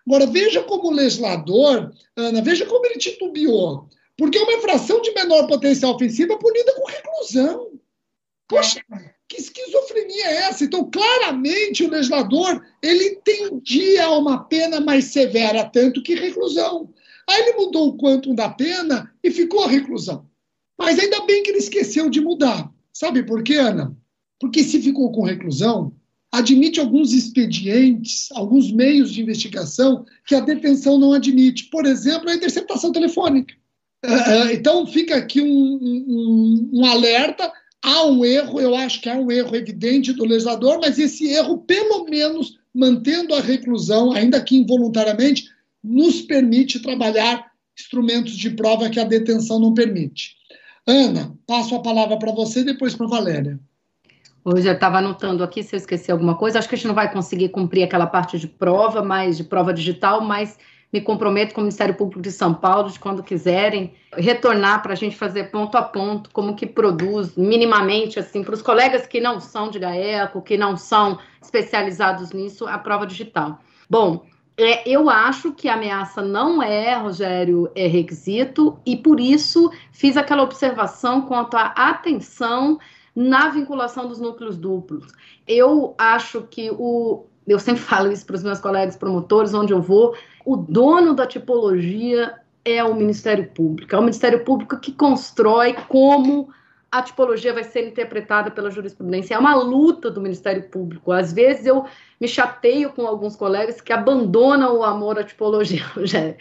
Agora, veja como o legislador, Ana, veja como ele titubeou. Porque é uma infração de menor potencial ofensiva punida com reclusão. Poxa, que esquizofrenia é essa? Então, claramente, o legislador ele entendia uma pena mais severa, tanto que reclusão. Aí ele mudou o quantum da pena e ficou a reclusão. Mas ainda bem que ele esqueceu de mudar. Sabe por quê, Ana? Porque se ficou com reclusão, admite alguns expedientes, alguns meios de investigação que a detenção não admite. Por exemplo, a interceptação telefônica. Uh, então fica aqui um, um, um, alerta. Há um erro, eu acho que há um erro evidente do legislador, mas esse erro, pelo menos, mantendo a reclusão, ainda que involuntariamente, nos permite trabalhar instrumentos de prova que a detenção não permite. Ana, passo a palavra para você e depois para Valéria. Hoje eu estava anotando aqui se eu esqueci alguma coisa. Acho que a gente não vai conseguir cumprir aquela parte de prova, mas de prova digital, mas me comprometo com o Ministério Público de São Paulo de quando quiserem retornar para a gente fazer ponto a ponto como que produz minimamente assim para os colegas que não são de GAECO, que não são especializados nisso, a prova digital. Bom, É, eu acho que a ameaça não é, Rogério, é requisito, e por isso fiz aquela observação quanto à atenção na vinculação dos núcleos duplos. Eu acho que o. Eu sempre falo isso para os meus colegas promotores, onde eu vou, o dono da tipologia é o Ministério Público. É o Ministério Público que constrói como a tipologia vai ser interpretada pela jurisprudência. É uma luta do Ministério Público. Às vezes eu me chateio com alguns colegas que abandonam o amor à tipologia,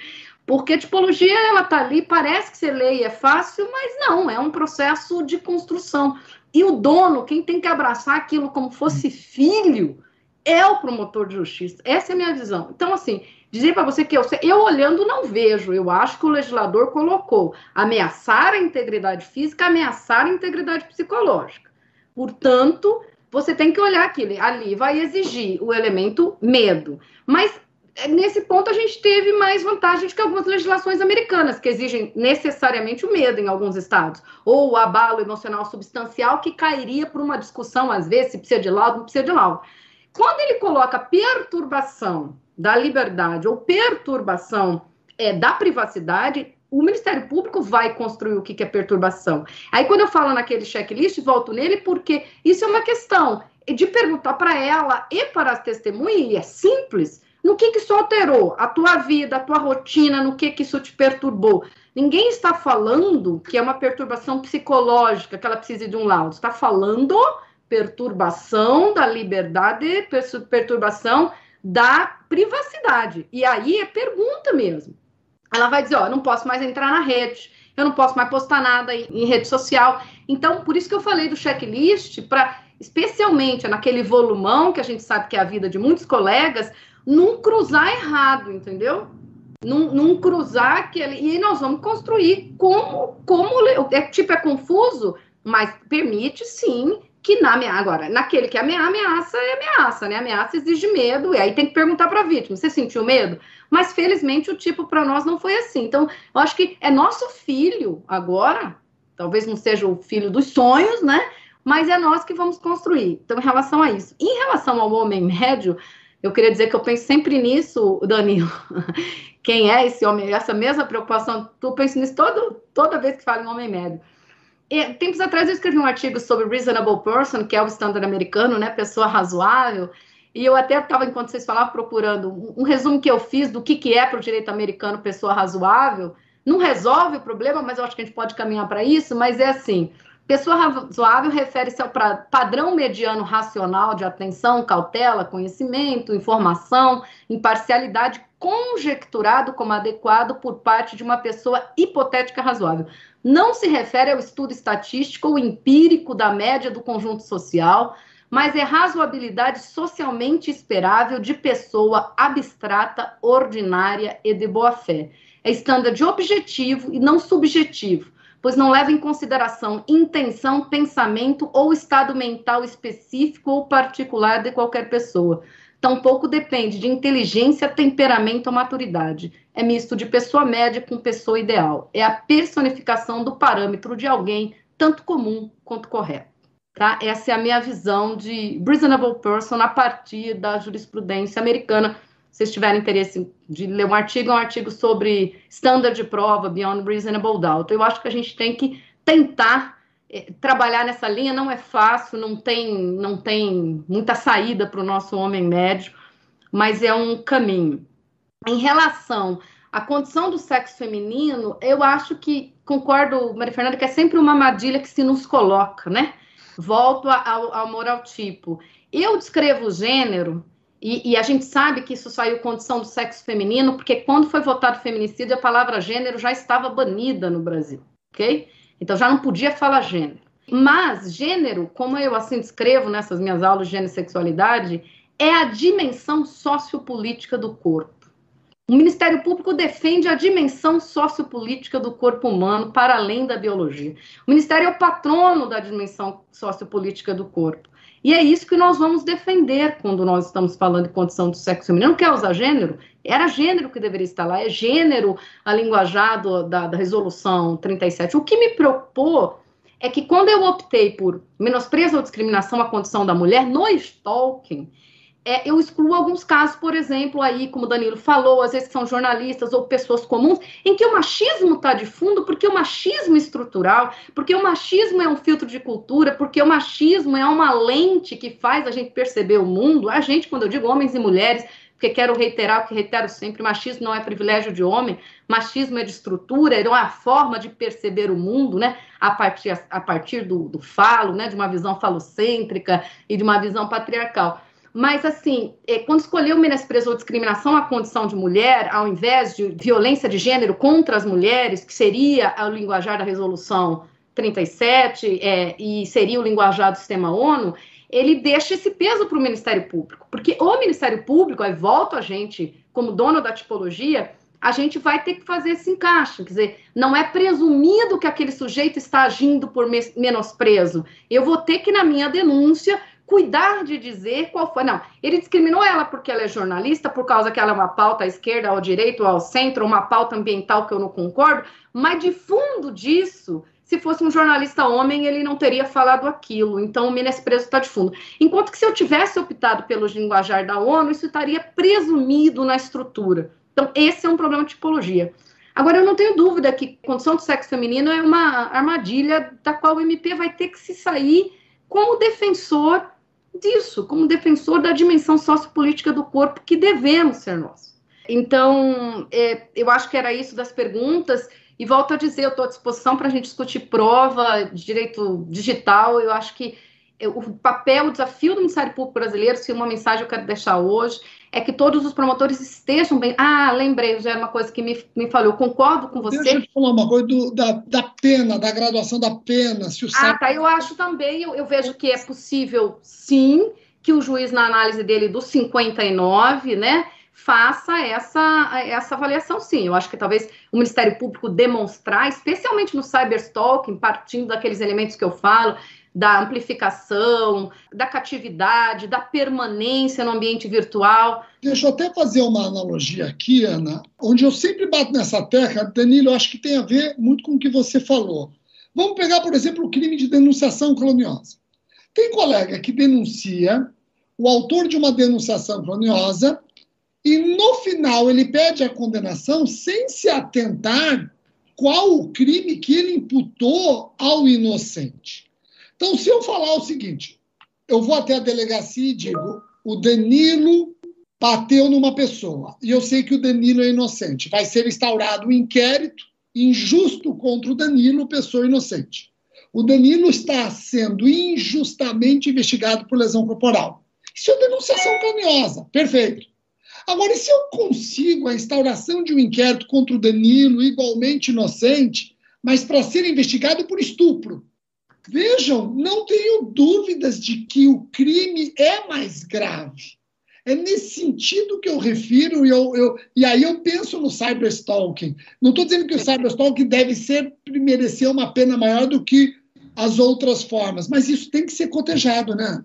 porque a tipologia ela está ali, parece que você lê e é fácil, mas não, é um processo de construção. E o dono, quem tem que abraçar aquilo como fosse filho, é o promotor de justiça. Essa é a minha visão. Então, assim, dizer para você que eu, eu olhando não vejo, eu acho que o legislador colocou ameaçar a integridade física, ameaçar a integridade psicológica. Portanto, você tem que olhar aquilo, ali vai exigir o elemento medo. Mas é, nesse ponto a gente teve mais vantagem do que algumas legislações americanas, que exigem necessariamente o medo em alguns estados, ou o abalo emocional substancial que cairia por uma discussão, às vezes, se precisa de laudo, não precisa de laudo. Quando ele coloca perturbação da liberdade ou perturbação é, da privacidade, o Ministério Público vai construir o que, que é perturbação. Aí, quando eu falo naquele checklist, volto nele, porque isso é uma questão de perguntar para ela e para as testemunhas, e é simples, no que, que isso alterou? A tua vida, a tua rotina, no que, que isso te perturbou? Ninguém está falando que é uma perturbação psicológica, que ela precisa de um laudo. Está falando perturbação da liberdade, perturbação da privacidade. E aí é pergunta mesmo. Ela vai dizer, ó, não posso mais entrar na rede, eu não posso mais postar nada em, em rede social. Então, por isso que eu falei do checklist, para especialmente naquele volumão que a gente sabe que é a vida de muitos colegas, não cruzar errado, entendeu? Não, não cruzar aquele. E nós vamos construir como, como é tipo é confuso, mas permite sim que na agora, naquele que ameaça, ameaça é ameaça, né? Ameaça exige medo, e aí tem que perguntar para a vítima: você sentiu medo? Mas felizmente o tipo para nós não foi assim. Então, eu acho que é nosso filho agora, talvez não seja o filho dos sonhos, né? Mas é nós que vamos construir. Então, em relação a isso. Em relação ao homem médio, eu queria dizer que eu penso sempre nisso, Danilo. Quem é esse homem? Essa mesma preocupação, tu pensa nisso todo, toda vez que fala em homem médio. E, tempos atrás eu escrevi um artigo sobre reasonable person, que é o standard americano, né, pessoa razoável, e eu até estava, enquanto vocês falavam, procurando um, um, resumo que eu fiz do que, que é para o direito americano pessoa razoável. Não resolve o problema, mas eu acho que a gente pode caminhar para isso, mas é assim, pessoa razoável refere-se ao padrão mediano racional de atenção, cautela, conhecimento, informação, imparcialidade conjecturado como adequado por parte de uma pessoa hipotética razoável não se refere ao estudo estatístico ou empírico da média do conjunto social, mas é razoabilidade socialmente esperável de pessoa abstrata, ordinária e de boa fé. É standard objetivo e não subjetivo, pois não leva em consideração intenção, pensamento ou estado mental específico ou particular de qualquer pessoa tampouco depende de inteligência, temperamento ou maturidade. É misto de pessoa média com pessoa ideal. É a personificação do parâmetro de alguém, tanto comum quanto correto. Tá? Essa é a minha visão de reasonable person a partir da jurisprudência americana. Se vocês tiverem interesse de ler um artigo, é um artigo sobre standard de prova, beyond reasonable doubt. Eu acho que a gente tem que tentar é, trabalhar nessa linha não é fácil, não tem, não tem muita saída para o nosso homem médio, mas é um caminho. Em relação à condição do sexo feminino, eu acho que, concordo, Maria Fernanda, que é sempre uma armadilha que se nos coloca, né? Volto ao, ao moral tipo. Eu descrevo o gênero, e, e, a gente sabe que isso saiu condição do sexo feminino, porque quando foi votado feminicídio, a palavra gênero já estava banida no Brasil, ok? Então já não podia falar gênero. Mas gênero, como eu assim descrevo nessas minhas aulas de gênero e sexualidade, é a dimensão sociopolítica do corpo. O Ministério Público defende a dimensão sociopolítica do corpo humano para além da biologia. O Ministério é o patrono da dimensão sociopolítica do corpo. E é isso que nós vamos defender quando nós estamos falando de condição do sexo feminino. Não quer usar gênero? Era gênero que deveria estar lá, é gênero a linguajado da, da resolução 37. O que me preocupou é que quando eu optei por menosprezo ou discriminação à condição da mulher no stalking, é, eu excluo alguns casos, por exemplo, aí, como o Danilo falou, às vezes são jornalistas ou pessoas comuns, em que o machismo está de fundo, porque o machismo estrutural, porque o machismo é um filtro de cultura, porque o machismo é uma lente que faz a gente perceber o mundo. A gente, quando eu digo homens e mulheres, porque quero reiterar o que reitero sempre: machismo não é privilégio de homem, machismo é de estrutura, é uma forma de perceber o mundo, né? A partir, a partir do, do falo, né? De uma visão falocêntrica e de uma visão patriarcal. Mas, assim, é, quando escolheu menosprezou discriminação à condição de mulher, ao invés de violência de gênero contra as mulheres, que seria o linguajar da resolução 37 é, e seria o linguajar do sistema ONU, ele deixa esse peso para o Ministério Público. Porque o Ministério Público, aí volta a gente, como dono da tipologia, a gente vai ter que fazer esse encaixe. Quer dizer, não é presumido que aquele sujeito está agindo por menosprezo. Eu vou ter que, na minha denúncia, cuidar de dizer qual foi. Não, ele discriminou ela porque ela é jornalista, por causa que ela é uma pauta à esquerda, ao direito, ao centro, uma pauta ambiental que eu não concordo, mas de fundo disso, se fosse um jornalista homem, ele não teria falado aquilo. Então, o menosprezo está de fundo. Enquanto que se eu tivesse optado pelo linguajar da ONU, isso estaria presumido na estrutura. Então, esse é um problema de tipologia. Agora, eu não tenho dúvida que condição do sexo feminino é uma armadilha da qual o MP vai ter que se sair como defensor disso, como defensor da dimensão sociopolítica do corpo que devemos ser nós. Então, é, eu acho que era isso das perguntas. E volto a dizer, eu estou à disposição para a gente discutir prova de direito digital. Eu acho que o papel, o desafio do Ministério Público Brasileiro, se uma mensagem eu quero deixar hoje, é que todos os promotores estejam bem. Ah, lembrei, já era uma coisa que me, me falou. Eu concordo com você. Deixa eu te falar uma coisa do, da, da pena, da graduação da pena. Se o ah, tá. Eu acho também, eu, eu vejo que é possível, sim, que o juiz, na análise dele dos 59, né, faça essa, essa avaliação, sim. Eu acho que talvez o Ministério Público demonstrar, especialmente no cyberstalking, partindo daqueles elementos que eu falo, da amplificação, da catividade, da permanência no ambiente virtual. Deixa eu até fazer uma analogia aqui, Ana, onde eu sempre bato nessa tecla, Danilo, acho que tem a ver muito com o que você falou. Vamos pegar, por exemplo, o crime de denunciação caluniosa. Tem colega que denuncia o autor de uma denunciação caluniosa e no final ele pede a condenação sem se atentar qual o crime que ele imputou ao inocente. Então, se eu falar o seguinte, eu vou até a delegacia e digo: o Danilo bateu numa pessoa e eu sei que o Danilo é inocente. Vai ser instaurado um inquérito injusto contra o Danilo, pessoa inocente. O Danilo está sendo injustamente investigado por lesão corporal. Isso é denunciação caluniosa. Perfeito. Agora, e se eu consigo a instauração de um inquérito contra o Danilo, igualmente inocente, mas para ser investigado por estupro? Vejam, não tenho dúvidas de que o crime é mais grave. É nesse sentido que eu refiro, e, eu, eu, e aí eu penso no cyberstalking. Não estou dizendo que o cyberstalking deve ser merecer uma pena maior do que as outras formas, mas isso tem que ser cotejado, né?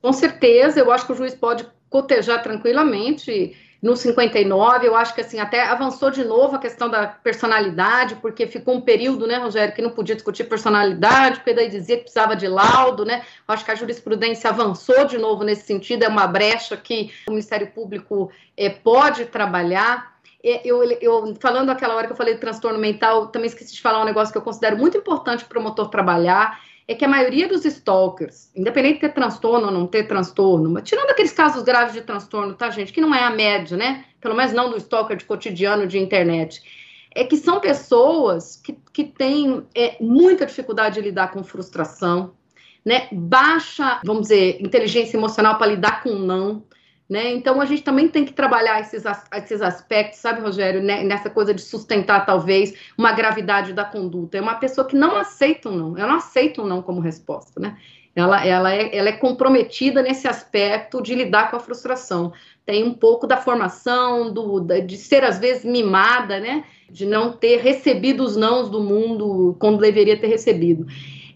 Com certeza, eu acho que o juiz pode cotejar tranquilamente no 59, eu acho que assim, até avançou de novo a questão da personalidade, porque ficou um período, né, Rogério, que não podia discutir personalidade, porque daí dizia que precisava de laudo, né? Eu acho que a jurisprudência avançou de novo nesse sentido, é uma brecha que o Ministério Público é, pode trabalhar. Eu, eu, falando aquela hora que eu falei de transtorno mental, também esqueci de falar um negócio que eu considero muito importante para o promotor trabalhar, é que a maioria dos stalkers, independente de ter transtorno ou não ter transtorno, mas tirando aqueles casos graves de transtorno, tá, gente, que não é a média, né? Pelo menos não do stalker de cotidiano de internet, é que são pessoas que, que têm é, muita dificuldade de lidar com frustração, né? Baixa, vamos dizer, inteligência emocional para lidar com não. Né? Então a gente também tem que trabalhar esses, esses aspectos, sabe, Rogério, né? nessa coisa de sustentar talvez uma gravidade da conduta. É uma pessoa que não aceita um não, ela não aceita um não como resposta, né? Ela, ela, é, ela é comprometida nesse aspecto de lidar com a frustração. Tem um pouco da formação, do, de ser às vezes mimada, né? De não ter recebido os nãos do mundo quando deveria ter recebido.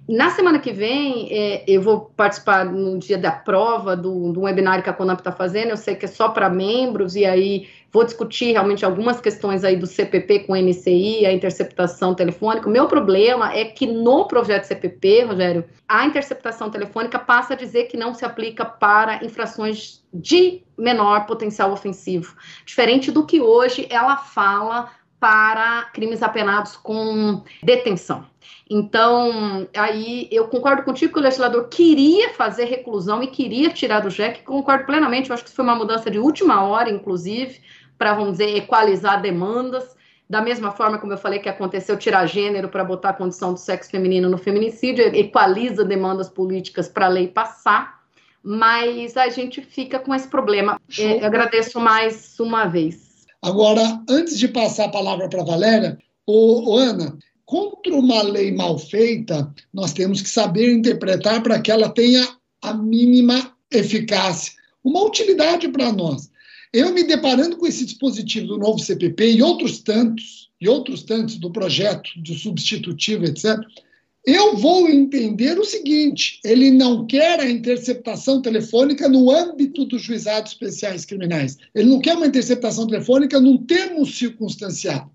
Na semana que vem, é, eu vou participar no dia da prova do, do webinário que a Conamp está fazendo. Eu sei que é só para membros, e aí vou discutir realmente algumas questões aí do CPP com NCI, a interceptação telefônica. O meu problema é que no projeto CPP, Rogério, a interceptação telefônica passa a dizer que não se aplica para infrações de menor potencial ofensivo, diferente do que hoje ela fala para crimes apenados com detenção. Então, aí eu concordo contigo que o legislador queria fazer reclusão e queria tirar do JEC, concordo plenamente, eu acho que isso foi uma mudança de última hora, inclusive, para, vamos dizer, equalizar demandas, da mesma forma como eu falei que aconteceu tirar gênero para botar a condição do sexo feminino no feminicídio, equaliza demandas políticas para a lei passar, mas a gente fica com esse problema. Eu agradeço mais uma vez. Agora, antes de passar a palavra para a Valéria, ô, ô Ana, contra uma lei mal feita, nós temos que saber interpretar para que ela tenha a mínima eficácia, uma utilidade para nós. Eu me deparando com esse dispositivo do novo CPP e outros tantos, e outros tantos do projeto de substitutivo, etc., eu vou entender o seguinte: ele não quer a interceptação telefônica no âmbito dos juizados especiais criminais. Ele não quer uma interceptação telefônica num termo circunstanciado.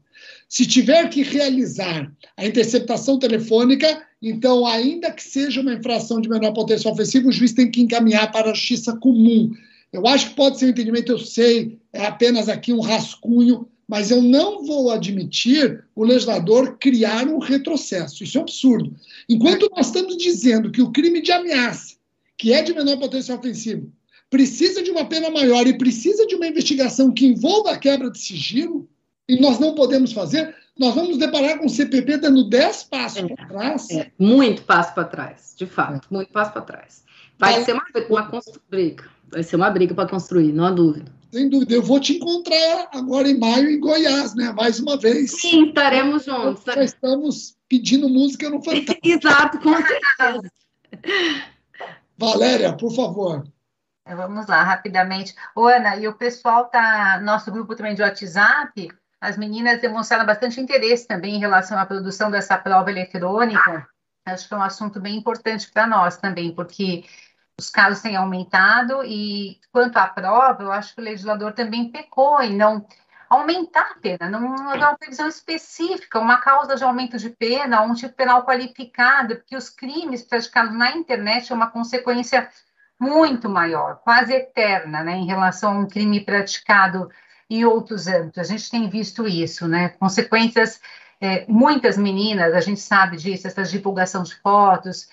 Se tiver que realizar a interceptação telefônica, então, ainda que seja uma infração de menor potencial ofensivo, o juiz tem que encaminhar para a justiça comum. Eu acho que pode ser um entendimento, eu sei, é apenas aqui um rascunho, mas eu não vou admitir o legislador criar um retrocesso. Isso é um absurdo. Enquanto nós estamos dizendo que o crime de ameaça, que é de menor potencial ofensivo, precisa de uma pena maior e precisa de uma investigação que envolva a quebra de sigilo, e nós não podemos fazer, nós vamos deparar com o CPP dando 10 passos é, para trás. É, muito passo para trás, de fato, é. muito passo para trás. Vai ser uma, uma briga, vai ser uma briga para construir, não há dúvida. Sem dúvida, eu vou te encontrar agora em maio em Goiás, né? Mais uma vez. Sim, estaremos juntos. Já estamos pedindo música no Fantástico. Exato, com certeza. Valéria, por favor. Vamos lá, rapidamente. Ô, Ana, e o pessoal tá. Nosso grupo também de WhatsApp as meninas demonstraram bastante interesse também em relação à produção dessa prova eletrônica. Acho que é um assunto bem importante para nós também, porque os casos têm aumentado e quanto à prova, eu acho que o legislador também pecou em não aumentar a pena, não dar uma previsão específica, uma causa de aumento de pena, um tipo penal qualificado, porque os crimes praticados na internet é uma consequência muito maior, quase eterna, né, em relação a um crime praticado em outros âmbitos. A gente tem visto isso, né? Consequências, é, muitas meninas, a gente sabe disso, essa divulgação de fotos,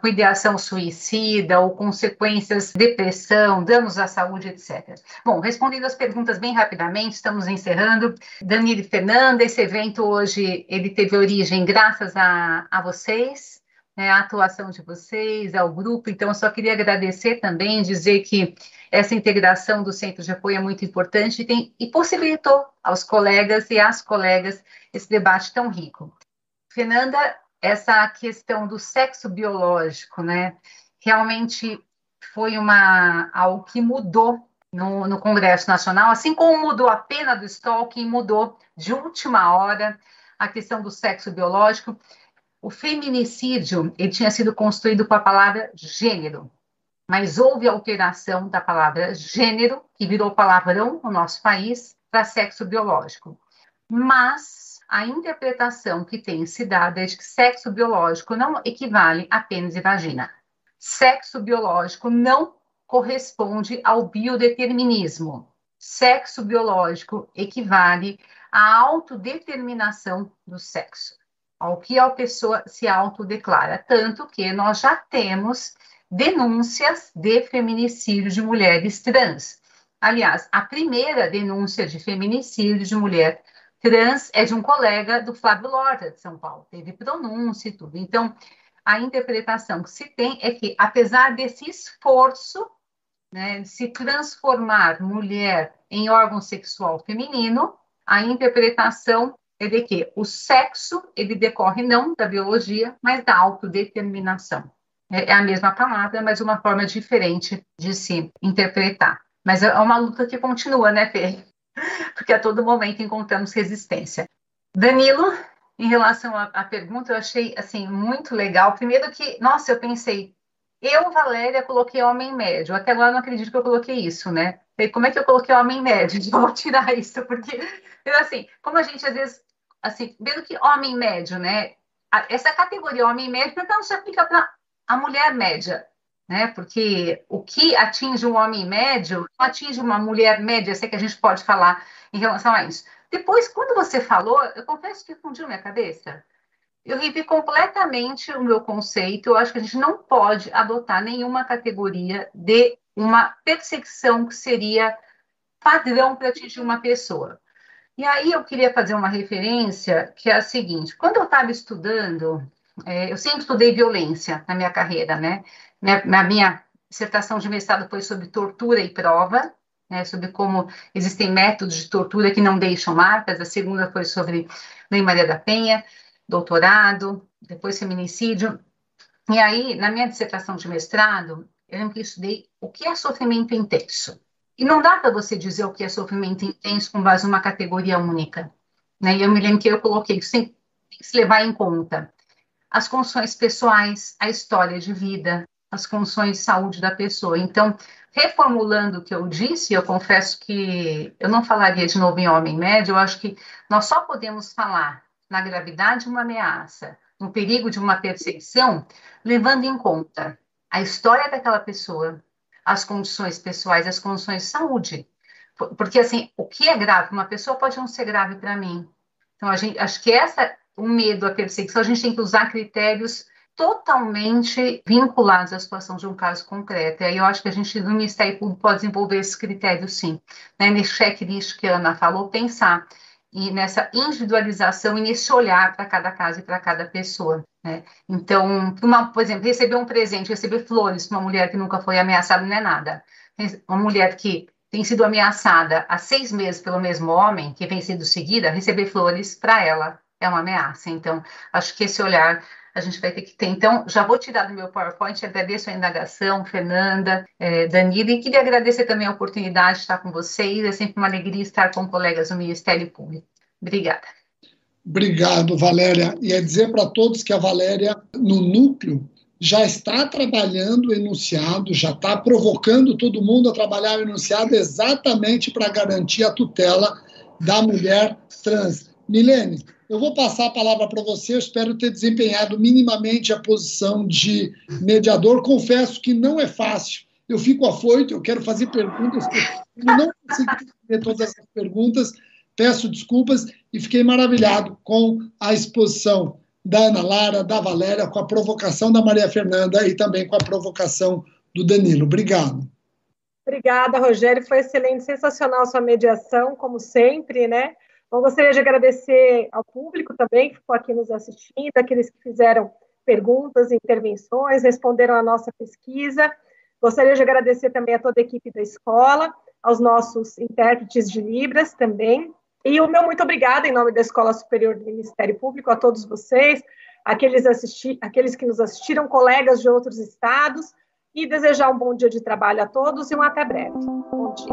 com ideação suicida ou consequências, depressão, danos à saúde, etc. Bom, respondendo as perguntas bem rapidamente, estamos encerrando. Danilo Fernanda, esse evento hoje, ele teve origem graças a, a vocês, né, a atuação de vocês, ao grupo, então eu só queria agradecer também, dizer que essa integração do centro de apoio é muito importante e, tem, e possibilitou aos colegas e às colegas esse debate tão rico. Fernanda, essa questão do sexo biológico, né, realmente foi uma algo que mudou no, no, Congresso Nacional, assim como mudou a pena do stalking, mudou de última hora a questão do sexo biológico. O feminicídio ele tinha sido construído com a palavra gênero mas houve alteração da palavra gênero, que virou palavrão no nosso país, para sexo biológico. Mas a interpretação que tem se dado é de que sexo biológico não equivale a pênis e vagina. Sexo biológico não corresponde ao biodeterminismo. Sexo biológico equivale à autodeterminação do sexo, ao que a pessoa se autodeclara. Tanto que nós já temos denúncias de feminicídio de mulheres trans. Aliás, a primeira denúncia de feminicídio de mulher trans é de um colega do Flávio Lorda, de São Paulo. Teve pronúncia e tudo. Então, a interpretação que se tem é que, apesar desse esforço né, de se transformar mulher em órgão sexual feminino, a interpretação é de que o sexo ele decorre não da biologia, mas da autodeterminação. É, é a mesma palavra, mas uma forma diferente de se interpretar. Mas é uma luta que continua, né, Fê? Porque a todo momento encontramos resistência. Danilo, em relação à, pergunta, eu achei assim muito legal. Primeiro que, nossa, eu pensei, eu, Valéria, coloquei homem médio. Até agora eu não acredito que eu coloquei isso, né? E como é que eu coloquei homem médio? Vou tirar isso, porque, assim, como a gente às vezes, assim, vendo que homem médio, né? Essa categoria homem médio, então se aplica para a mulher média, né? Porque o que atinge um homem médio não atinge uma mulher média, sei que a gente pode falar em relação a isso. Depois, quando você falou, eu confesso que fundiu minha cabeça. Eu revi completamente o meu conceito. Eu acho que a gente não pode adotar nenhuma categoria de uma perseguição que seria padrão para atingir uma pessoa. E aí eu queria fazer uma referência que é a seguinte: quando eu estava estudando, é, eu sempre estudei violência na minha carreira, né? Minha, na minha dissertação de mestrado foi sobre tortura e prova, né, sobre como existem métodos de tortura que não deixam marcas. A segunda foi sobre Lei Maria da Penha, doutorado, depois feminicídio. E aí, na minha dissertação de mestrado, eu lembro que estudei o que é sofrimento intenso. E não dá para você dizer o que é sofrimento intenso com base numa categoria única. Né? E eu me lembro que eu coloquei isso tem que se levar em conta as condições pessoais, a história de vida, as condições de saúde da pessoa. Então, reformulando o que eu disse, eu confesso que eu não falaria de novo em homem médio, eu acho que nós só podemos falar na gravidade de uma ameaça, no perigo de uma perseguição, levando em conta a história daquela pessoa, as condições pessoais, as condições de saúde. Porque, assim, o que é grave para uma pessoa pode não ser grave para mim. Então, a gente, acho que essa, o medo, a perseguição, a gente tem que usar critérios totalmente vinculados à situação de um caso concreto. E aí eu acho que a gente, no Ministério Público, pode desenvolver esses critérios, sim. Né? Nesse checklist que a Ana falou, pensar e nessa individualização e nesse olhar para cada caso e para cada pessoa. Né? Então, uma, por exemplo, receber um presente, receber flores para uma mulher que nunca foi ameaçada não é nada. Uma mulher que tem sido ameaçada há seis meses pelo mesmo homem, que vem sendo seguida, receber flores para ela é uma ameaça. Então, acho que esse olhar a gente vai ter que ter. Então, já vou tirar do meu PowerPoint, agradeço a indagação, Fernanda, é, Danilo, e queria agradecer também a oportunidade de estar com vocês. É sempre uma alegria estar com colegas do Ministério Público. Obrigada. Obrigado, Valéria. E é dizer para todos que a Valéria, no núcleo, já está trabalhando o enunciado, já está provocando todo mundo a trabalhar o enunciado exatamente para garantir a tutela da mulher trans. Milene, eu vou passar a palavra para você. Eu espero ter desempenhado minimamente a posição de mediador. Confesso que não é fácil. Eu fico afoito, eu quero fazer perguntas, eu não consegui responder todas essas perguntas. Peço desculpas e fiquei maravilhado com a exposição da Ana Lara, da Valéria, com a provocação da Maria Fernanda e também com a provocação do Danilo. Obrigado. Obrigada, Rogério. Foi excelente, sensacional sua mediação, como sempre, né? Então, gostaria de agradecer ao público também que ficou aqui nos assistindo, aqueles que fizeram perguntas, intervenções, responderam à nossa pesquisa. Gostaria de agradecer também a toda a equipe da escola, aos nossos intérpretes de Libras também. E o meu muito obrigada em nome da Escola Superior do Ministério Público a todos vocês, aqueles, assisti aqueles que nos assistiram, colegas de outros estados, e desejar um bom dia de trabalho a todos e um até breve. Bom dia.